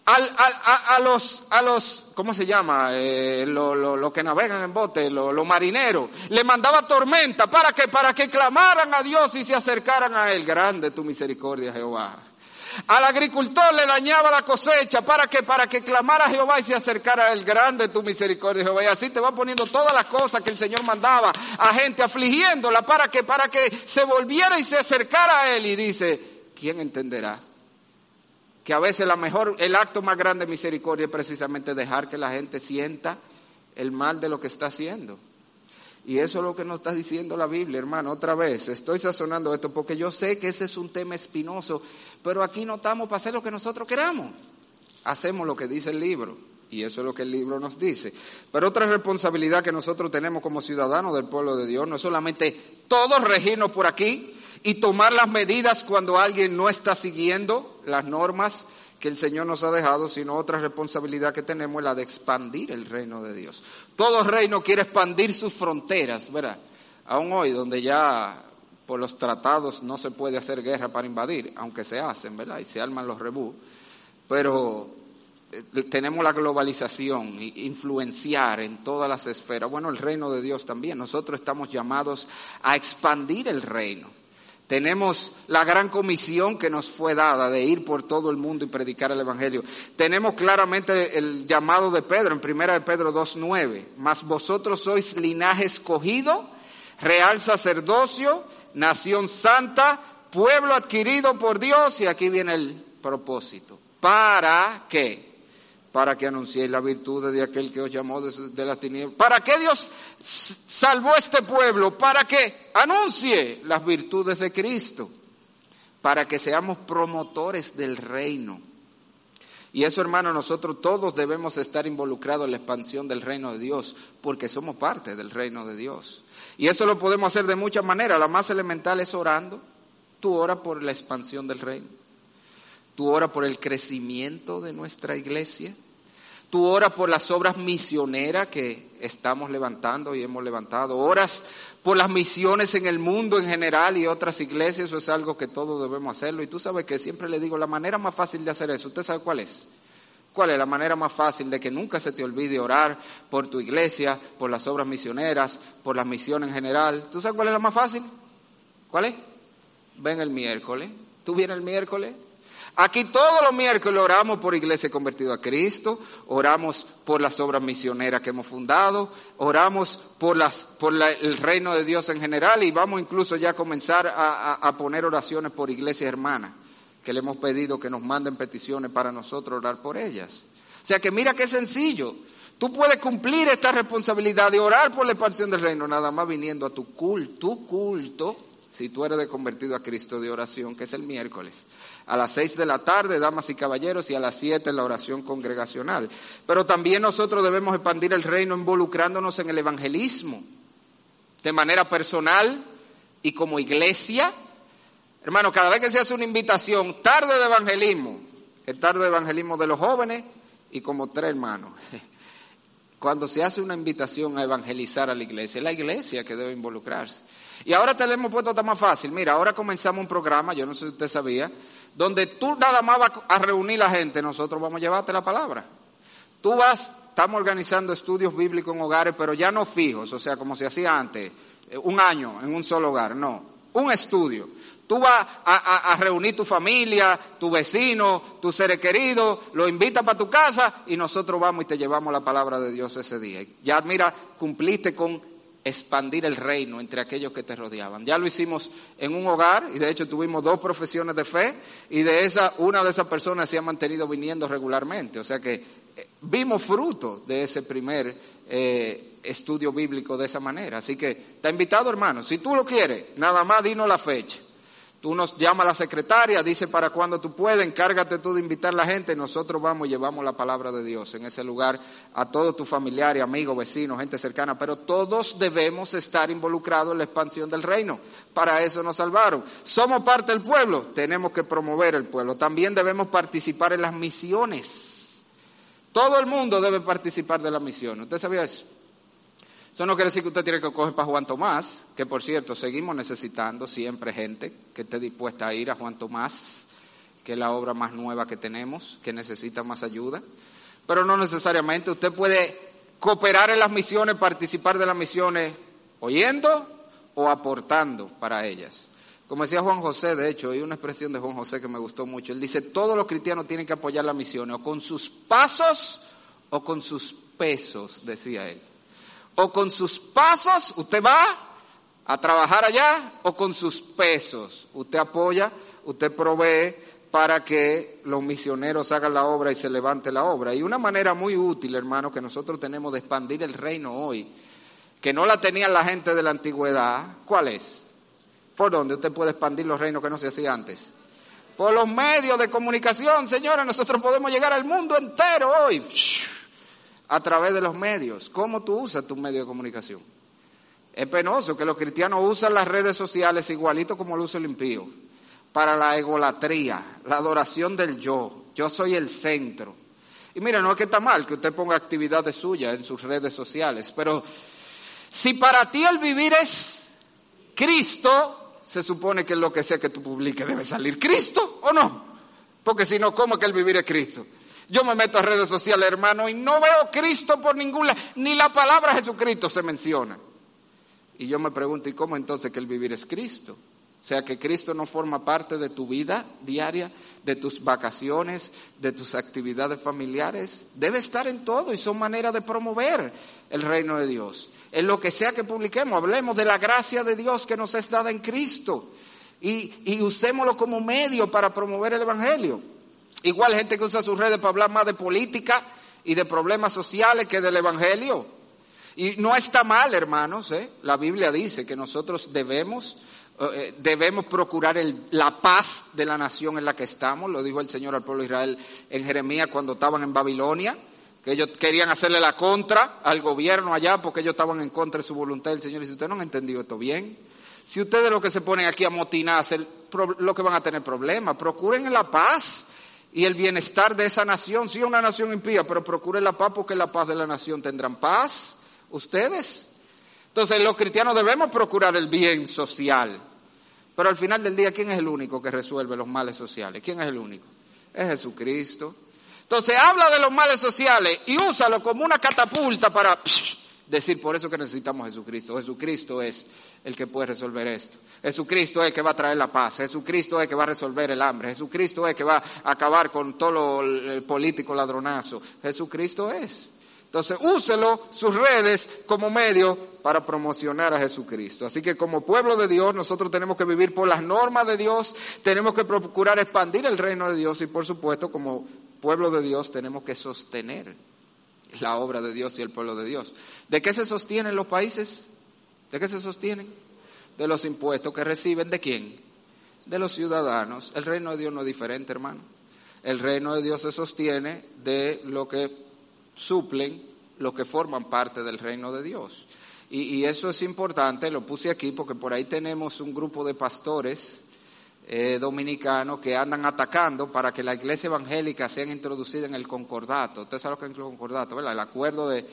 a, los, a los, ¿cómo se llama? Eh, lo, lo, que navegan en bote, los lo marineros. Le mandaba tormenta para que, para que clamaran a Dios y se acercaran a Él. Grande tu misericordia, Jehová. Al agricultor le dañaba la cosecha para que, para que clamara a Jehová y se acercara a Él. Grande tu misericordia, Jehová. Y así te va poniendo todas las cosas que el Señor mandaba a gente afligiéndola para que, para que se volviera y se acercara a Él. Y dice, ¿quién entenderá? Que a veces la mejor, el acto más grande de misericordia es precisamente dejar que la gente sienta el mal de lo que está haciendo. Y eso es lo que nos está diciendo la Biblia, hermano, otra vez. Estoy sazonando esto porque yo sé que ese es un tema espinoso, pero aquí no estamos para hacer lo que nosotros queramos. Hacemos lo que dice el libro. Y eso es lo que el libro nos dice. Pero otra responsabilidad que nosotros tenemos como ciudadanos del pueblo de Dios no es solamente todos regirnos por aquí y tomar las medidas cuando alguien no está siguiendo las normas que el Señor nos ha dejado, sino otra responsabilidad que tenemos es la de expandir el reino de Dios. Todo reino quiere expandir sus fronteras, ¿verdad? Aún hoy, donde ya por los tratados no se puede hacer guerra para invadir, aunque se hacen, ¿verdad? Y se arman los rebú, pero tenemos la globalización, influenciar en todas las esferas. Bueno, el reino de Dios también. Nosotros estamos llamados a expandir el reino. Tenemos la gran comisión que nos fue dada de ir por todo el mundo y predicar el Evangelio. Tenemos claramente el llamado de Pedro en primera de Pedro 2.9. Mas vosotros sois linaje escogido, real sacerdocio, nación santa, pueblo adquirido por Dios. Y aquí viene el propósito. ¿Para qué? Para que anunciéis la virtud de aquel que os llamó de, la tiniebla. ¿Para qué Dios salvó este pueblo? Para que anuncie las virtudes de Cristo, para que seamos promotores del reino. Y eso, hermano, nosotros todos debemos estar involucrados en la expansión del reino de Dios, porque somos parte del reino de Dios. Y eso lo podemos hacer de muchas maneras. La más elemental es orando. Tú ora por la expansión del reino. Tú ora por el crecimiento de nuestra iglesia. Tú oras por las obras misioneras que estamos levantando y hemos levantado. Oras por las misiones en el mundo en general y otras iglesias. Eso es algo que todos debemos hacerlo. Y tú sabes que siempre le digo, la manera más fácil de hacer eso, ¿usted sabe cuál es? ¿Cuál es la manera más fácil de que nunca se te olvide orar por tu iglesia, por las obras misioneras, por las misiones en general? ¿Tú sabes cuál es la más fácil? ¿Cuál es? Ven el miércoles. ¿Tú vienes el miércoles? Aquí todos los miércoles oramos por Iglesia Convertida a Cristo, oramos por las obras misioneras que hemos fundado, oramos por, las, por el reino de Dios en general y vamos incluso ya a comenzar a, a poner oraciones por iglesias hermanas, que le hemos pedido que nos manden peticiones para nosotros orar por ellas. O sea que mira qué sencillo. Tú puedes cumplir esta responsabilidad de orar por la expansión del reino, nada más viniendo a tu culto, tu culto si tú eres de convertido a Cristo de oración, que es el miércoles. A las seis de la tarde, damas y caballeros, y a las siete la oración congregacional. Pero también nosotros debemos expandir el reino involucrándonos en el evangelismo, de manera personal y como iglesia. Hermano, cada vez que se hace una invitación, tarde de evangelismo, el tarde de evangelismo de los jóvenes y como tres hermanos. Cuando se hace una invitación a evangelizar a la iglesia, es la iglesia que debe involucrarse. Y ahora te lo hemos puesto tan más fácil. Mira, ahora comenzamos un programa, yo no sé si usted sabía, donde tú nada más vas a reunir la gente, nosotros vamos a llevarte la palabra. Tú vas, estamos organizando estudios bíblicos en hogares, pero ya no fijos, o sea, como se hacía antes, eh, un año en un solo hogar, no, un estudio. Tú vas a, reunir tu familia, tu vecino, tu seres queridos, lo invitas para tu casa y nosotros vamos y te llevamos la palabra de Dios ese día. Ya mira, cumpliste con expandir el reino entre aquellos que te rodeaban. Ya lo hicimos en un hogar y de hecho tuvimos dos profesiones de fe y de esa, una de esas personas se ha mantenido viniendo regularmente. O sea que eh, vimos fruto de ese primer eh, estudio bíblico de esa manera. Así que está invitado hermano, si tú lo quieres, nada más dinos la fecha. Tú nos llamas a la secretaria, dice para cuando tú puedes, encárgate tú de invitar a la gente, nosotros vamos y llevamos la palabra de Dios en ese lugar a todos tus familiares, amigos, vecinos, gente cercana, pero todos debemos estar involucrados en la expansión del reino. Para eso nos salvaron. Somos parte del pueblo, tenemos que promover el pueblo. También debemos participar en las misiones. Todo el mundo debe participar de las misiones. ¿Usted sabía eso? Eso no quiere decir que usted tiene que coger para Juan Tomás, que por cierto seguimos necesitando siempre gente que esté dispuesta a ir a Juan Tomás, que es la obra más nueva que tenemos, que necesita más ayuda. Pero no necesariamente, usted puede cooperar en las misiones, participar de las misiones oyendo o aportando para ellas. Como decía Juan José, de hecho, hay una expresión de Juan José que me gustó mucho. Él dice, todos los cristianos tienen que apoyar las misiones, o con sus pasos o con sus pesos, decía él o con sus pasos usted va a trabajar allá o con sus pesos usted apoya, usted provee para que los misioneros hagan la obra y se levante la obra. Y una manera muy útil, hermano, que nosotros tenemos de expandir el reino hoy, que no la tenían la gente de la antigüedad, ¿cuál es? ¿Por dónde usted puede expandir los reinos que no se hacía antes? Por los medios de comunicación, señora, nosotros podemos llegar al mundo entero hoy a través de los medios. ¿Cómo tú usas tu medio de comunicación? Es penoso que los cristianos usan las redes sociales igualito como lo usa el impío, para la egolatría, la adoración del yo. Yo soy el centro. Y mira, no es que está mal que usted ponga actividades suyas en sus redes sociales, pero si para ti el vivir es Cristo, se supone que lo que sea que tú publiques debe salir Cristo o no. Porque si no, ¿cómo que el vivir es Cristo? Yo me meto a redes sociales, hermano, y no veo Cristo por ningún lado, ni la palabra Jesucristo se menciona. Y yo me pregunto, ¿y cómo entonces que el vivir es Cristo? O sea, que Cristo no forma parte de tu vida diaria, de tus vacaciones, de tus actividades familiares. Debe estar en todo y son maneras de promover el reino de Dios. En lo que sea que publiquemos, hablemos de la gracia de Dios que nos es dada en Cristo y, y usémoslo como medio para promover el Evangelio. Igual gente que usa sus redes para hablar más de política y de problemas sociales que del Evangelio. Y no está mal, hermanos. ¿eh? La Biblia dice que nosotros debemos, eh, debemos procurar la paz de la nación en la que estamos. Lo dijo el Señor al pueblo de Israel en Jeremías cuando estaban en Babilonia, que ellos querían hacerle la contra al gobierno allá porque ellos estaban en contra de su voluntad. El Señor dice, ustedes no han entendido esto bien. Si ustedes lo que se ponen aquí a motinarse, lo que van a tener problemas, procuren la paz y el bienestar de esa nación. Sí, una nación impía, pero procure la paz porque la paz de la nación tendrán paz. Ustedes. Entonces los cristianos debemos procurar el bien social. Pero al final del día, ¿quién es el único que resuelve los males sociales? ¿Quién es el único? Es Jesucristo. Entonces habla de los males sociales y úsalo como una catapulta para decir por eso que necesitamos Jesucristo. Jesucristo es el que puede resolver esto. Jesucristo es el que va a traer la paz. Jesucristo es el que va a resolver el hambre. Jesucristo es el que va a acabar con todo el político ladronazo. Jesucristo es. Entonces, úselo, sus redes, como medio para promocionar a Jesucristo. Así que como pueblo de Dios, nosotros tenemos que vivir por las normas de Dios, tenemos que procurar expandir el reino de Dios y, por supuesto, como pueblo de Dios, tenemos que sostener la obra de Dios y el pueblo de Dios. ¿De qué se sostienen los países? ¿De qué se sostienen? De los impuestos que reciben de quién? De los ciudadanos. El reino de Dios no es diferente, hermano. El reino de Dios se sostiene de lo que suplen los que forman parte del reino de Dios. Y, eso es importante, lo puse aquí porque por ahí tenemos un grupo de pastores eh, dominicanos que andan atacando para que la iglesia evangélica sea introducida en el concordato. Usted sabe lo que es el concordato, ¿verdad? El acuerdo de,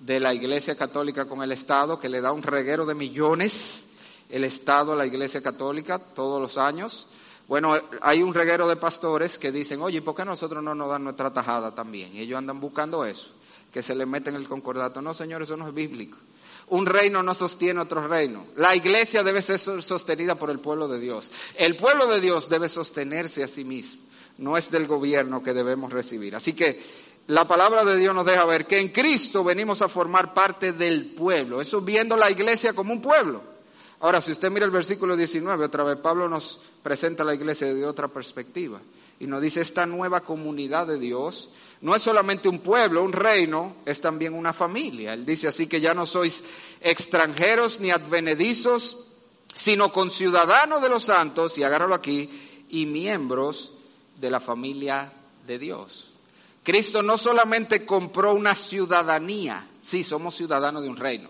de la iglesia católica con el Estado que le da un reguero de millones el Estado a la iglesia católica todos los años. Bueno, hay un reguero de pastores que dicen, oye, ¿por qué nosotros no nos dan nuestra tajada también? Y ellos andan buscando eso, que se le meten el concordato. No, señor, eso no es bíblico. Un reino no sostiene otro reino. La iglesia debe ser sostenida por el pueblo de Dios. El pueblo de Dios debe sostenerse a sí mismo. No es del gobierno que debemos recibir. Así que la palabra de Dios nos deja ver que en Cristo venimos a formar parte del pueblo. Eso viendo la iglesia como un pueblo. Ahora, si usted mira el versículo 19, otra vez Pablo nos presenta la iglesia de otra perspectiva y nos dice esta nueva comunidad de Dios no es solamente un pueblo, un reino, es también una familia. Él dice así que ya no sois extranjeros ni advenedizos, sino conciudadanos de los santos, y agárralo aquí, y miembros de la familia de Dios. Cristo no solamente compró una ciudadanía, sí, somos ciudadanos de un reino,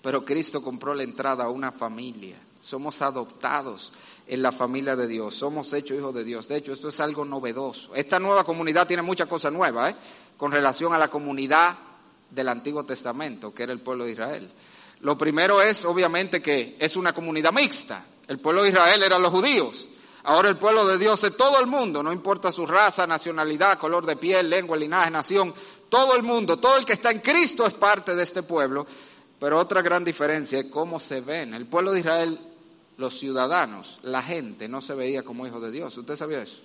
pero Cristo compró la entrada a una familia. Somos adoptados en la familia de Dios, somos hechos hijos de Dios. De hecho, esto es algo novedoso. Esta nueva comunidad tiene muchas cosas nuevas ¿eh? con relación a la comunidad del Antiguo Testamento, que era el pueblo de Israel. Lo primero es, obviamente, que es una comunidad mixta. El pueblo de Israel eran los judíos. Ahora el pueblo de Dios es todo el mundo, no importa su raza, nacionalidad, color de piel, lengua, linaje, nación, todo el mundo, todo el que está en Cristo es parte de este pueblo. Pero otra gran diferencia es cómo se ven. El pueblo de Israel los ciudadanos, la gente, no se veía como hijo de Dios. ¿Usted sabía eso?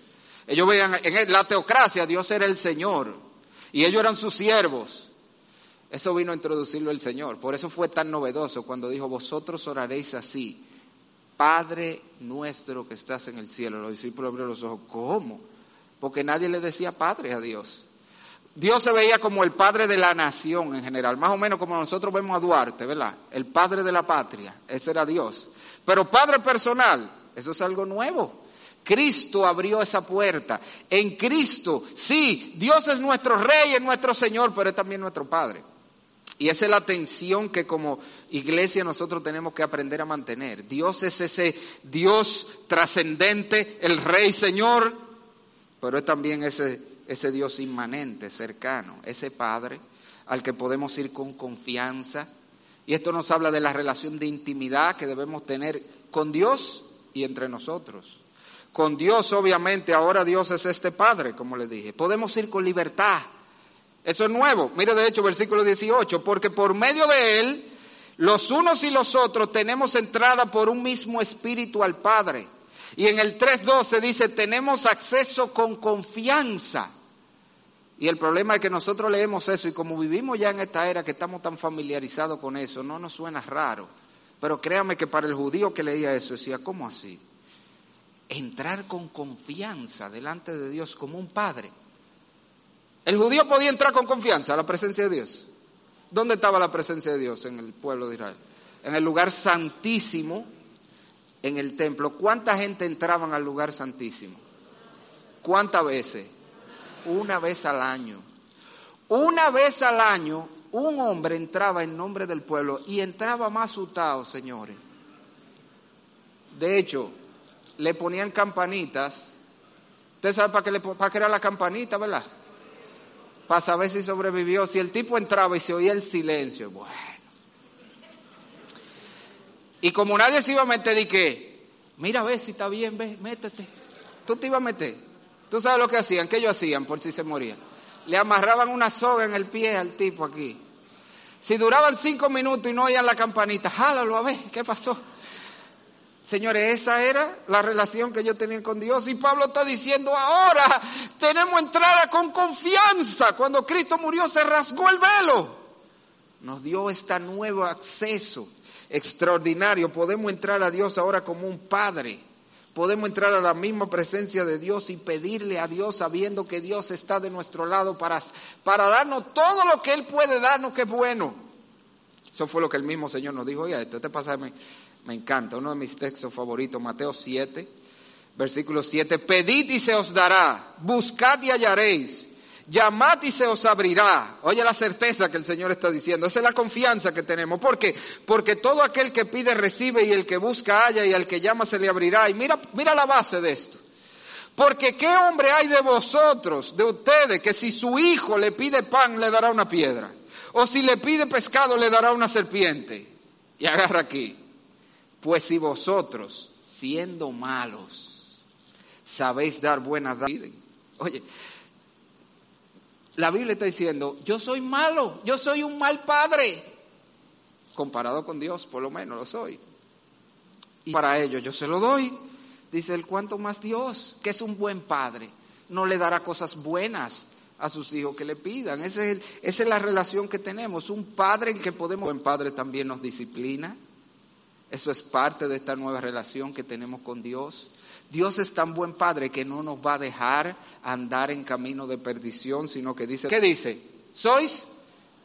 Ellos veían, en la teocracia Dios era el Señor y ellos eran sus siervos. Eso vino a introducirlo el Señor. Por eso fue tan novedoso cuando dijo, vosotros oraréis así, Padre nuestro que estás en el cielo. Los discípulos abrieron los ojos. ¿Cómo? Porque nadie le decía Padre a Dios. Dios se veía como el Padre de la nación en general, más o menos como nosotros vemos a Duarte, ¿verdad? El Padre de la patria, ese era Dios. Pero Padre personal, eso es algo nuevo. Cristo abrió esa puerta. En Cristo, sí, Dios es nuestro Rey, es nuestro Señor, pero es también nuestro Padre. Y esa es la tensión que como iglesia nosotros tenemos que aprender a mantener. Dios es ese Dios trascendente, el Rey Señor, pero es también ese, ese Dios inmanente, cercano, ese Padre al que podemos ir con confianza, y esto nos habla de la relación de intimidad que debemos tener con Dios y entre nosotros. Con Dios, obviamente, ahora Dios es este Padre, como le dije. Podemos ir con libertad. Eso es nuevo. Mire, de hecho, versículo 18, porque por medio de Él, los unos y los otros tenemos entrada por un mismo espíritu al Padre. Y en el 3.12 dice, tenemos acceso con confianza y el problema es que nosotros leemos eso y como vivimos ya en esta era que estamos tan familiarizados con eso, no nos suena raro. Pero créame que para el judío que leía eso decía, ¿cómo así? Entrar con confianza delante de Dios como un padre. El judío podía entrar con confianza a la presencia de Dios. ¿Dónde estaba la presencia de Dios en el pueblo de Israel? En el lugar santísimo, en el templo. ¿Cuánta gente entraban al lugar santísimo? ¿Cuántas veces? una vez al año. Una vez al año un hombre entraba en nombre del pueblo y entraba más asustado, señores. De hecho, le ponían campanitas. Usted sabe para qué, le, para qué era la campanita, ¿verdad? Para saber si sobrevivió. Si el tipo entraba y se oía el silencio, bueno. Y como nadie se iba a meter, que, mira, ve si está bien, ve, métete. Tú te ibas a meter. Tú sabes lo que hacían, ¿qué ellos hacían por si se moría? Le amarraban una soga en el pie al tipo aquí. Si duraban cinco minutos y no oían la campanita, jálalo a ver, ¿qué pasó? Señores, esa era la relación que yo tenía con Dios. Y Pablo está diciendo, ahora tenemos entrada con confianza. Cuando Cristo murió se rasgó el velo. Nos dio este nuevo acceso extraordinario. Podemos entrar a Dios ahora como un padre. Podemos entrar a la misma presencia de Dios y pedirle a Dios sabiendo que Dios está de nuestro lado para, para darnos todo lo que Él puede darnos que es bueno. Eso fue lo que el mismo Señor nos dijo. Oye, esto te pasa, me, me encanta, uno de mis textos favoritos, Mateo 7, versículo 7. Pedid y se os dará, buscad y hallaréis, llamad y se os abrirá. Oye la certeza que el Señor está diciendo, esa es la confianza que tenemos. ¿Por qué? Porque todo aquel que pide recibe y el que busca halla y al que llama se le abrirá. Y mira, mira la base de esto. Porque qué hombre hay de vosotros, de ustedes, que si su hijo le pide pan le dará una piedra o si le pide pescado le dará una serpiente. Y agarra aquí. Pues si vosotros, siendo malos, sabéis dar buenas dádivas. Oye, la Biblia está diciendo, yo soy malo, yo soy un mal padre. Comparado con Dios, por lo menos lo soy. Y para ello yo se lo doy. Dice el cuanto más Dios, que es un buen padre, no le dará cosas buenas a sus hijos que le pidan. Esa es, esa es la relación que tenemos. Un padre en que podemos, un buen padre también nos disciplina. Eso es parte de esta nueva relación que tenemos con Dios. Dios es tan buen padre que no nos va a dejar andar en camino de perdición, sino que dice, ¿qué dice? Sois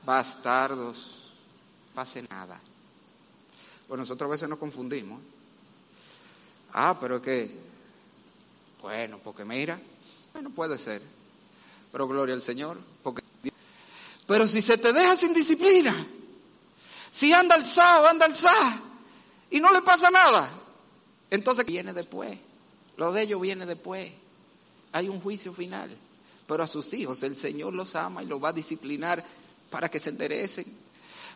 bastardos. Pase nada. Pues nosotros a veces nos confundimos. Ah, pero que, bueno, porque mira, bueno, puede ser pero gloria al Señor. Porque... Pero si se te deja sin disciplina, si anda alzado, anda alzado, y no le pasa nada, entonces viene después. Lo de ellos viene después. Hay un juicio final. Pero a sus hijos el Señor los ama y los va a disciplinar para que se enderecen,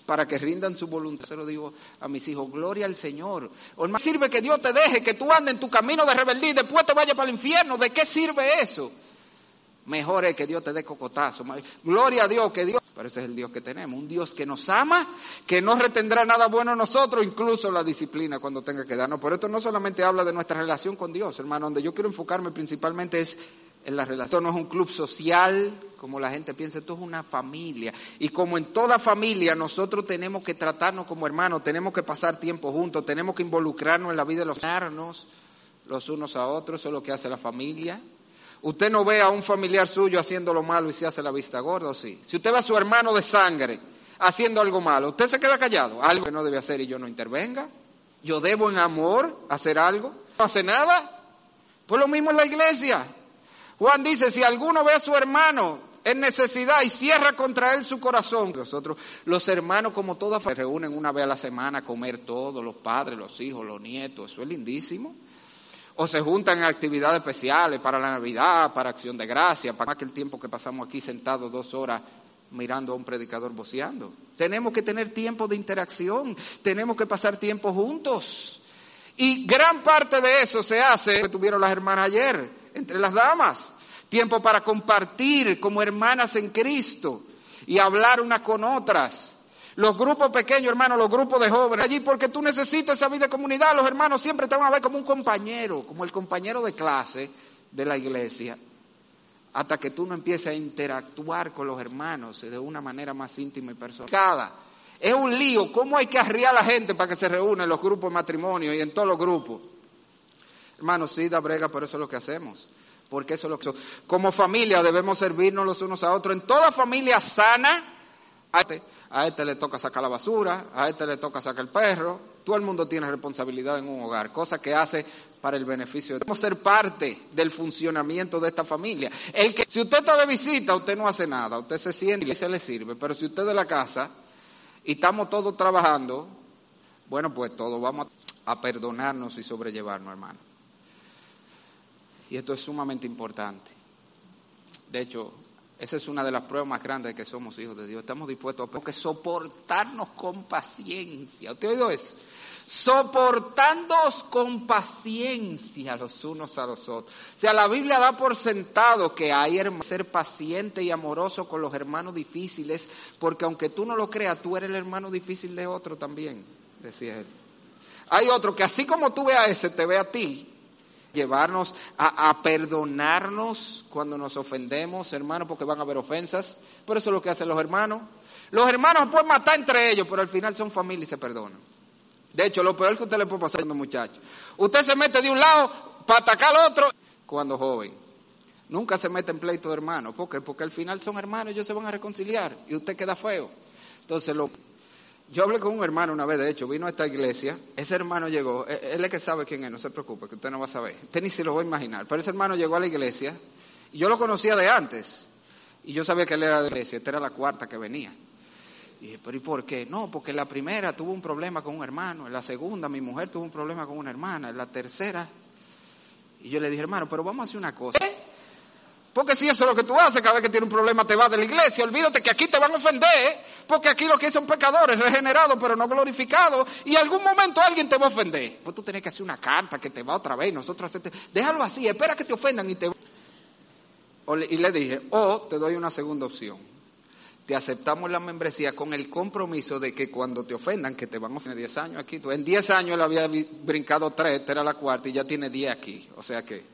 para que rindan su voluntad. Se lo digo a mis hijos, gloria al Señor. O más sirve que Dios te deje, que tú andes en tu camino de rebeldía y después te vayas para el infierno. ¿De qué sirve eso? Mejor es que Dios te dé cocotazo. Gloria a Dios que Dios, pero ese es el Dios que tenemos, un Dios que nos ama, que no retendrá nada bueno a nosotros, incluso la disciplina cuando tenga que darnos. Por esto no solamente habla de nuestra relación con Dios, hermano, donde yo quiero enfocarme principalmente es en la relación. Esto no es un club social, como la gente piensa, esto es una familia. Y como en toda familia nosotros tenemos que tratarnos como hermanos, tenemos que pasar tiempo juntos, tenemos que involucrarnos en la vida de los hermanos, los unos a otros, eso es lo que hace la familia. Usted no ve a un familiar suyo haciendo lo malo y se hace la vista gorda, ¿o sí? Si usted ve a su hermano de sangre haciendo algo malo, usted se queda callado, algo que no debe hacer y yo no intervenga. Yo debo en amor hacer algo, no hace nada. Pues lo mismo en la iglesia. Juan dice, si alguno ve a su hermano en necesidad y cierra contra él su corazón. Nosotros, los hermanos, como todas, se reúnen una vez a la semana a comer todos, los padres, los hijos, los nietos. Eso es lindísimo o se juntan en actividades especiales para la Navidad, para Acción de Gracia, para aquel tiempo que pasamos aquí sentados dos horas mirando a un predicador voceando. Tenemos que tener tiempo de interacción, tenemos que pasar tiempo juntos. Y gran parte de eso se hace, que tuvieron las hermanas ayer, entre las damas. Tiempo para compartir como hermanas en Cristo y hablar unas con otras. Los grupos pequeños, hermanos, los grupos de jóvenes, allí porque tú necesitas esa vida de comunidad, los hermanos siempre te van a ver como un compañero, como el compañero de clase de la iglesia, hasta que tú no empieces a interactuar con los hermanos de una manera más íntima y personal. Es un lío, ¿cómo hay que arriar a la gente para que se reúnan en los grupos de matrimonio y en todos los grupos? Hermanos, sí da brega, pero eso es lo que hacemos. Porque eso es lo que... Como familia debemos servirnos los unos a otros. En toda familia sana, a este le toca sacar la basura, a este le toca sacar el perro. Todo el mundo tiene responsabilidad en un hogar, cosa que hace para el beneficio. Debemos ser parte del funcionamiento de esta familia. El que, si usted está de visita, usted no hace nada, usted se siente y se le sirve. Pero si usted es de la casa y estamos todos trabajando, bueno, pues todos vamos a perdonarnos y sobrellevarnos, hermano. Y esto es sumamente importante. De hecho, esa es una de las pruebas más grandes de que somos hijos de Dios. Estamos dispuestos a soportarnos con paciencia. ¿Usted ha oído eso? Soportándoos con paciencia los unos a los otros. O sea, la Biblia da por sentado que hay ser paciente y amoroso con los hermanos difíciles, porque aunque tú no lo creas, tú eres el hermano difícil de otro también, decía él. Hay otro que así como tú ve a ese, te ve a ti llevarnos a, perdonarnos cuando nos ofendemos, hermanos, porque van a haber ofensas. Por eso es lo que hacen los hermanos. Los hermanos pueden matar entre ellos, pero al final son familia y se perdonan. De hecho, lo peor que usted le puede pasar a un muchacho. Usted se mete de un lado para atacar al otro cuando joven. Nunca se mete en pleito de hermanos. ¿Por? Porque al final son hermanos, ellos se van a reconciliar y usted queda feo. Entonces, lo, yo hablé con un hermano una vez, de hecho, vino a esta iglesia, ese hermano llegó, e, él es que sabe quién es, no se preocupe, que usted no va a saber, usted ni se lo va a imaginar, pero ese hermano llegó a la iglesia y yo lo conocía de antes y yo sabía que él era de la iglesia, esta era la cuarta que venía. Y dije, pero ¿y por qué? No, porque la primera tuvo un problema con un hermano, en la segunda mi mujer tuvo un problema con una hermana, en la tercera... Y yo le dije, hermano, pero vamos a hacer una cosa. Porque si eso es lo que tú haces, cada vez que tienes un problema te vas de la iglesia, olvídate que aquí te van a ofender, porque aquí lo que son pecadores, regenerados pero no glorificados, y algún momento alguien te va a ofender. Pues tú tienes que hacer una carta que te va otra vez, nosotros déjalo así, espera que te ofendan y te... Y le dije, o te doy una segunda opción. Te aceptamos la membresía con el compromiso de que cuando te ofendan, que te van a ofender 10 años aquí, en 10 años él había brincado 3, esta era la cuarta y ya tiene 10 aquí. O sea que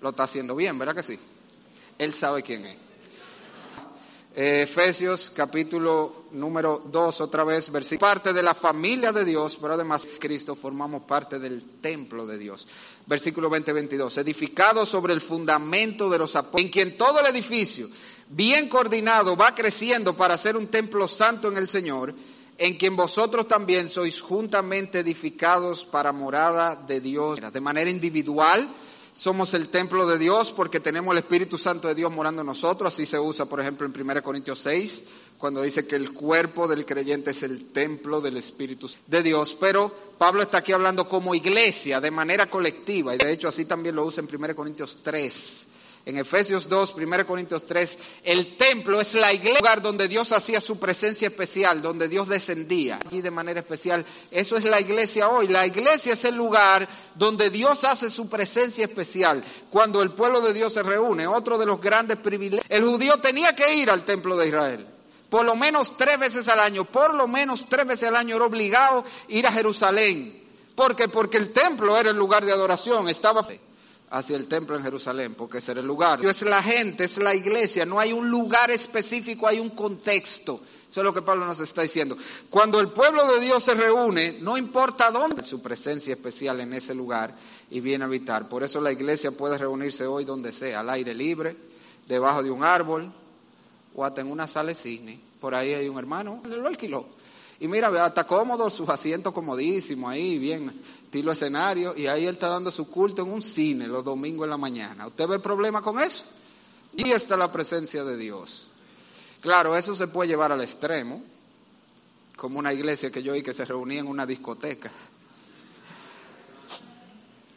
lo está haciendo bien, ¿verdad que sí? Él sabe quién es. Efesios capítulo número 2, otra vez, versículo. Parte de la familia de Dios, pero además Cristo formamos parte del templo de Dios. Versículo 20-22. Edificado sobre el fundamento de los apóstoles, en quien todo el edificio, bien coordinado, va creciendo para ser un templo santo en el Señor, en quien vosotros también sois juntamente edificados para morada de Dios, de manera individual somos el templo de Dios porque tenemos el Espíritu Santo de Dios morando en nosotros. Así se usa, por ejemplo, en 1 Corintios 6, cuando dice que el cuerpo del creyente es el templo del Espíritu de Dios. Pero Pablo está aquí hablando como iglesia, de manera colectiva. Y de hecho así también lo usa en 1 Corintios 3 en Efesios 2, 1 Corintios 3, el templo es la iglesia, lugar donde Dios hacía su presencia especial, donde Dios descendía y de manera especial. Eso es la iglesia hoy. La iglesia es el lugar donde Dios hace su presencia especial. Cuando el pueblo de Dios se reúne, otro de los grandes privilegios. El judío tenía que ir al templo de Israel. Por lo menos tres veces al año, por lo menos tres veces al año era obligado ir a Jerusalén. ¿Por qué? Porque el templo era el lugar de adoración, estaba hacia el templo en Jerusalén, porque ese era el lugar. Es la gente, es la iglesia, no hay un lugar específico, hay un contexto. Eso es lo que Pablo nos está diciendo. Cuando el pueblo de Dios se reúne, no importa dónde, su presencia especial en ese lugar y viene a habitar. Por eso la iglesia puede reunirse hoy donde sea, al aire libre, debajo de un árbol o hasta en una sala de cine. Por ahí hay un hermano, lo alquiló. Y mira, está cómodo, sus asientos comodísimos ahí, bien, estilo escenario, y ahí él está dando su culto en un cine los domingos en la mañana. ¿Usted ve problema con eso? Y está la presencia de Dios. Claro, eso se puede llevar al extremo, como una iglesia que yo vi que se reunía en una discoteca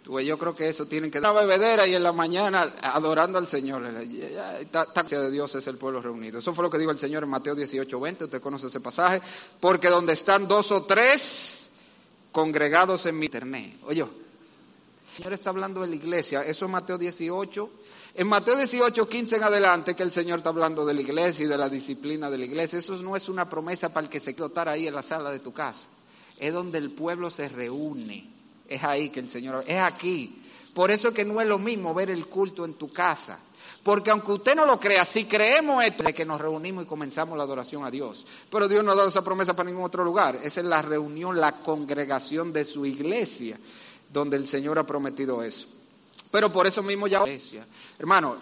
yo creo que eso tienen que dar una bebedera y en la mañana adorando al Señor. La de Dios es el pueblo reunido. Eso fue lo que dijo el Señor en Mateo 18, 20. Usted conoce ese pasaje. Porque donde están dos o tres congregados en mi internet. Oye, el Señor está hablando de la iglesia. Eso es Mateo 18. En Mateo 18, 15 en adelante, que el Señor está hablando de la iglesia y de la disciplina de la iglesia. Eso no es una promesa para el que se quiera ahí en la sala de tu casa. Es donde el pueblo se reúne es ahí que el Señor, es aquí. Por eso es que no es lo mismo ver el culto en tu casa. Porque aunque usted no lo crea, si creemos esto de que nos reunimos y comenzamos la adoración a Dios, pero Dios no ha dado esa promesa para ningún otro lugar. Esa es la reunión, la congregación de su iglesia, donde el Señor ha prometido eso. Pero por eso mismo ya iglesia. Hermano,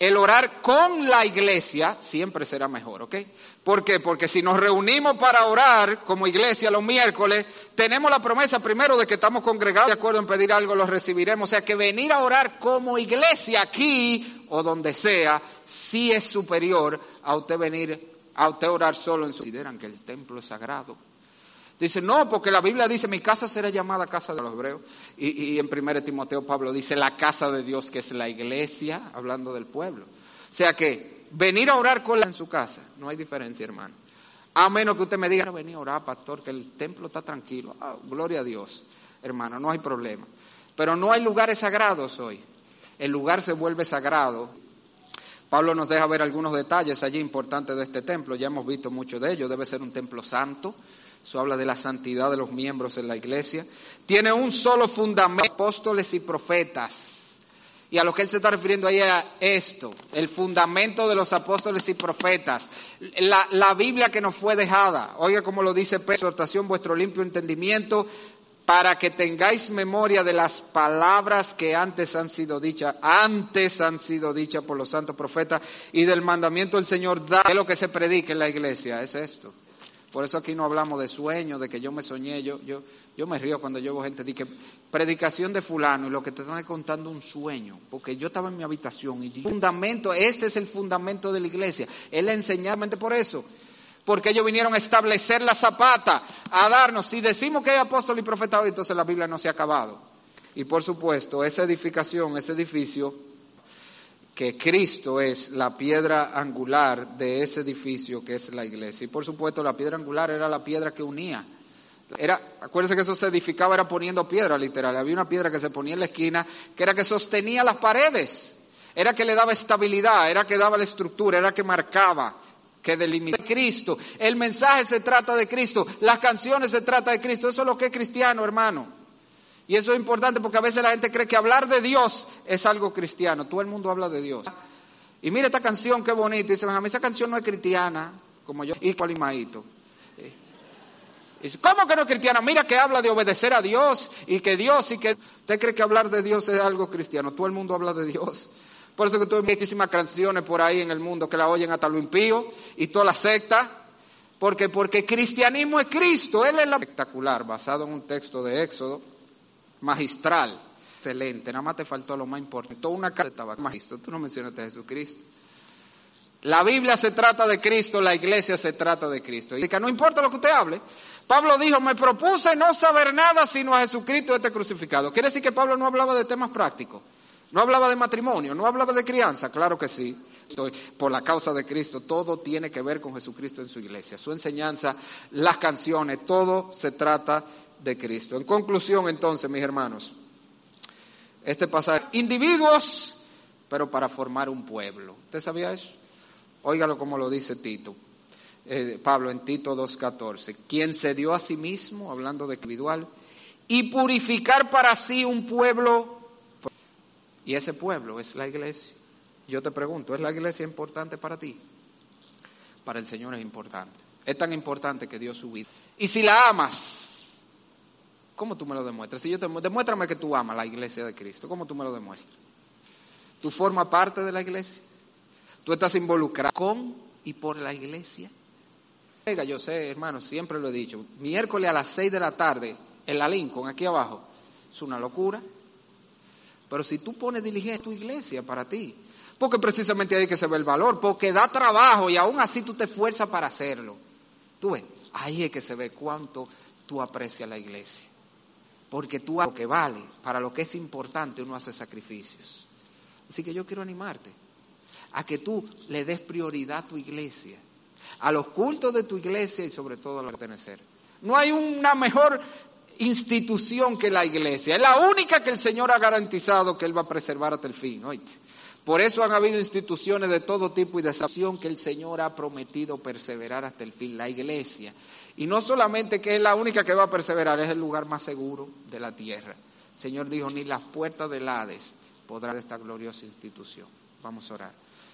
el orar con la iglesia siempre será mejor, ¿ok? ¿Por qué? Porque si nos reunimos para orar como iglesia los miércoles, tenemos la promesa primero de que estamos congregados de acuerdo en pedir algo, lo recibiremos. O sea que venir a orar como iglesia aquí o donde sea, sí es superior a usted venir, a usted orar solo en su... Consideran que el templo es sagrado. Dice, no, porque la Biblia dice, mi casa será llamada casa de los hebreos. Y, y en 1 Timoteo Pablo dice, la casa de Dios, que es la iglesia, hablando del pueblo. O sea que, venir a orar con la en su casa, no hay diferencia, hermano. A menos que usted me diga, venir a orar, pastor, que el templo está tranquilo. Ah, gloria a Dios, hermano, no hay problema. Pero no hay lugares sagrados hoy. El lugar se vuelve sagrado. Pablo nos deja ver algunos detalles allí importantes de este templo. Ya hemos visto mucho de ello. Debe ser un templo santo. Eso habla de la santidad de los miembros en la iglesia. Tiene un solo fundamento, apóstoles y profetas. Y a lo que él se está refiriendo ahí es esto, el fundamento de los apóstoles y profetas, la, la Biblia que nos fue dejada. Oiga como lo dice exhortación, vuestro limpio entendimiento, para que tengáis memoria de las palabras que antes han sido dichas, antes han sido dichas por los santos profetas y del mandamiento del Señor da, lo que se predica en la iglesia, es esto. Por eso aquí no hablamos de sueños, de que yo me soñé, yo, yo, yo me río cuando veo gente, que predicación de fulano y lo que te están contando un sueño, porque yo estaba en mi habitación y fundamento, este es el fundamento de la iglesia, él enseñaba por eso, porque ellos vinieron a establecer la zapata, a darnos, si decimos que hay apóstol y profeta entonces la Biblia no se ha acabado. Y por supuesto, esa edificación, ese edificio, que Cristo es la piedra angular de ese edificio que es la iglesia. Y por supuesto la piedra angular era la piedra que unía. Era, acuérdense que eso se edificaba era poniendo piedra literal. Había una piedra que se ponía en la esquina que era que sostenía las paredes. Era que le daba estabilidad, era que daba la estructura, era que marcaba, que delimitaba Cristo. El mensaje se trata de Cristo, las canciones se trata de Cristo. Eso es lo que es cristiano, hermano. Y eso es importante porque a veces la gente cree que hablar de Dios es algo cristiano. Todo el mundo habla de Dios. Y mira esta canción, qué bonita. Y dice, a mí esa canción no es cristiana, como yo, y Palimaito. Dice, ¿cómo que no es cristiana? Mira que habla de obedecer a Dios y que Dios y que usted cree que hablar de Dios es algo cristiano. Todo el mundo habla de Dios. Por eso que tú muchísimas canciones por ahí en el mundo que la oyen hasta lo impío y toda la secta. Porque, porque cristianismo es Cristo. Él es la espectacular, basado en un texto de Éxodo magistral, excelente, nada más te faltó lo más importante, toda una casa de tabaco, magistro, tú no mencionaste a Jesucristo. La Biblia se trata de Cristo, la iglesia se trata de Cristo. Y que no importa lo que usted hable. Pablo dijo, me propuse no saber nada sino a Jesucristo este crucificado. Quiere decir que Pablo no hablaba de temas prácticos. No hablaba de matrimonio, no hablaba de crianza, claro que sí. Por la causa de Cristo, todo tiene que ver con Jesucristo en su iglesia. Su enseñanza, las canciones, todo se trata de Cristo. En conclusión, entonces, mis hermanos, este pasaje, individuos, pero para formar un pueblo. ¿Usted sabía eso? Óigalo como lo dice Tito, eh, Pablo en Tito 2.14, quien se dio a sí mismo, hablando de individual, y purificar para sí un pueblo, y ese pueblo es la iglesia. Yo te pregunto, ¿es la iglesia importante para ti? Para el Señor es importante. Es tan importante que dio su vida. Y si la amas, ¿Cómo tú me lo demuestras? Si yo te, demuéstrame que tú amas la iglesia de Cristo. ¿Cómo tú me lo demuestras? ¿Tú formas parte de la iglesia? ¿Tú estás involucrado con y por la iglesia? Yo sé, hermano, siempre lo he dicho. Miércoles a las seis de la tarde en la Lincoln, aquí abajo, es una locura. Pero si tú pones diligencia tu iglesia para ti, porque precisamente ahí que se ve el valor, porque da trabajo y aún así tú te esfuerzas para hacerlo. Tú ves, ahí es que se ve cuánto tú aprecias la iglesia. Porque tú haces lo que vale, para lo que es importante uno hace sacrificios. Así que yo quiero animarte a que tú le des prioridad a tu iglesia, a los cultos de tu iglesia y sobre todo a lo pertenecer. No hay una mejor institución que la iglesia. Es la única que el Señor ha garantizado que Él va a preservar hasta el fin. Por eso han habido instituciones de todo tipo y de acción que el Señor ha prometido perseverar hasta el fin. La iglesia y no solamente que es la única que va a perseverar, es el lugar más seguro de la tierra. Señor dijo, ni las puertas del Hades podrán esta gloriosa institución. Vamos a orar.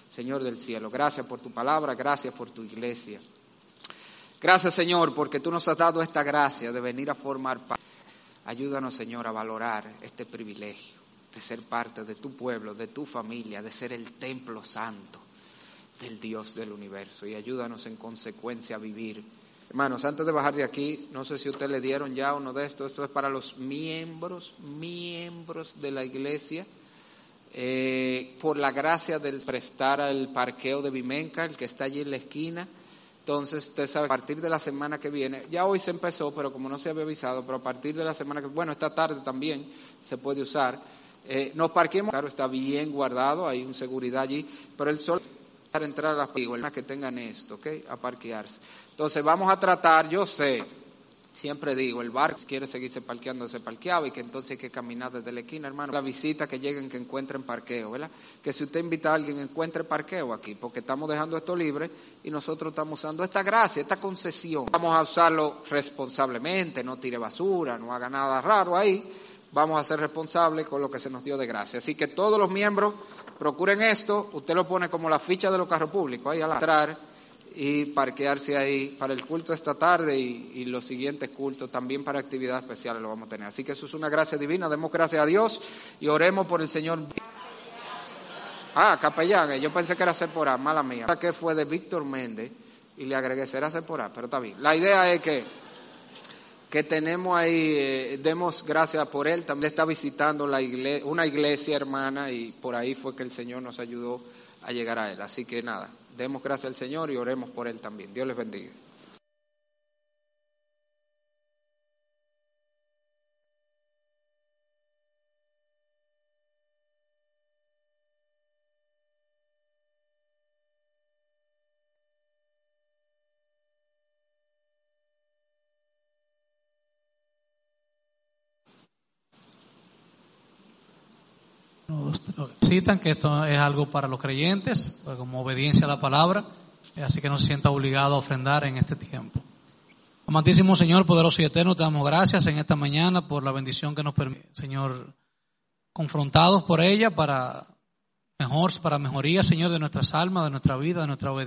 Señor del cielo, gracias por tu palabra, gracias por tu iglesia. Gracias Señor porque tú nos has dado esta gracia de venir a formar parte. Ayúdanos Señor a valorar este privilegio de ser parte de tu pueblo, de tu familia, de ser el templo santo del Dios del universo y ayúdanos en consecuencia a vivir Hermanos, antes de bajar de aquí, no sé si ustedes le dieron ya uno de estos, esto es para los miembros, miembros de la iglesia, eh, por la gracia del prestar al parqueo de Vimenca, el que está allí en la esquina, Entonces, usted sabe, a partir de la semana que viene, ya hoy se empezó, pero como no se había avisado, pero a partir de la semana que bueno, esta tarde también se puede usar. Eh, nos parquemos, claro, está bien guardado, hay un seguridad allí, pero el sol para entrar a las personas que tengan esto, ¿ok? A parquearse. Entonces, vamos a tratar, yo sé, Siempre digo, el barco quiere seguirse parqueando, se parqueaba y que entonces hay que caminar desde la esquina, hermano. La visita que lleguen, que encuentren parqueo, ¿verdad? Que si usted invita a alguien, encuentre parqueo aquí, porque estamos dejando esto libre y nosotros estamos usando esta gracia, esta concesión. Vamos a usarlo responsablemente, no tire basura, no haga nada raro ahí. Vamos a ser responsables con lo que se nos dio de gracia. Así que todos los miembros procuren esto. Usted lo pone como la ficha de los carros públicos ahí al entrar y parquearse ahí para el culto esta tarde y, los siguientes cultos, también para actividades especiales lo vamos a tener. Así que eso es una gracia divina, demos gracias a Dios y oremos por el Señor. Ah, capellán, eh, yo pensé que era Sephora, mala mía. que fue de Víctor Méndez y le agregué, será Sephora, pero está bien. La idea es que, que tenemos ahí, eh, demos gracias por él, también está visitando la una iglesia hermana y por ahí fue que el Señor nos ayudó a llegar a él. Así que nada, Demos gracias al Señor y oremos por Él también. Dios les bendiga. Citan que esto es algo para los creyentes, pues, como obediencia a la palabra, así que no se sienta obligado a ofrendar en este tiempo. Amantísimo Señor, poderoso y eterno, te damos gracias en esta mañana por la bendición que nos permite, Señor, confrontados por ella para mejor, para mejoría, Señor, de nuestras almas, de nuestra vida, de nuestra obediencia.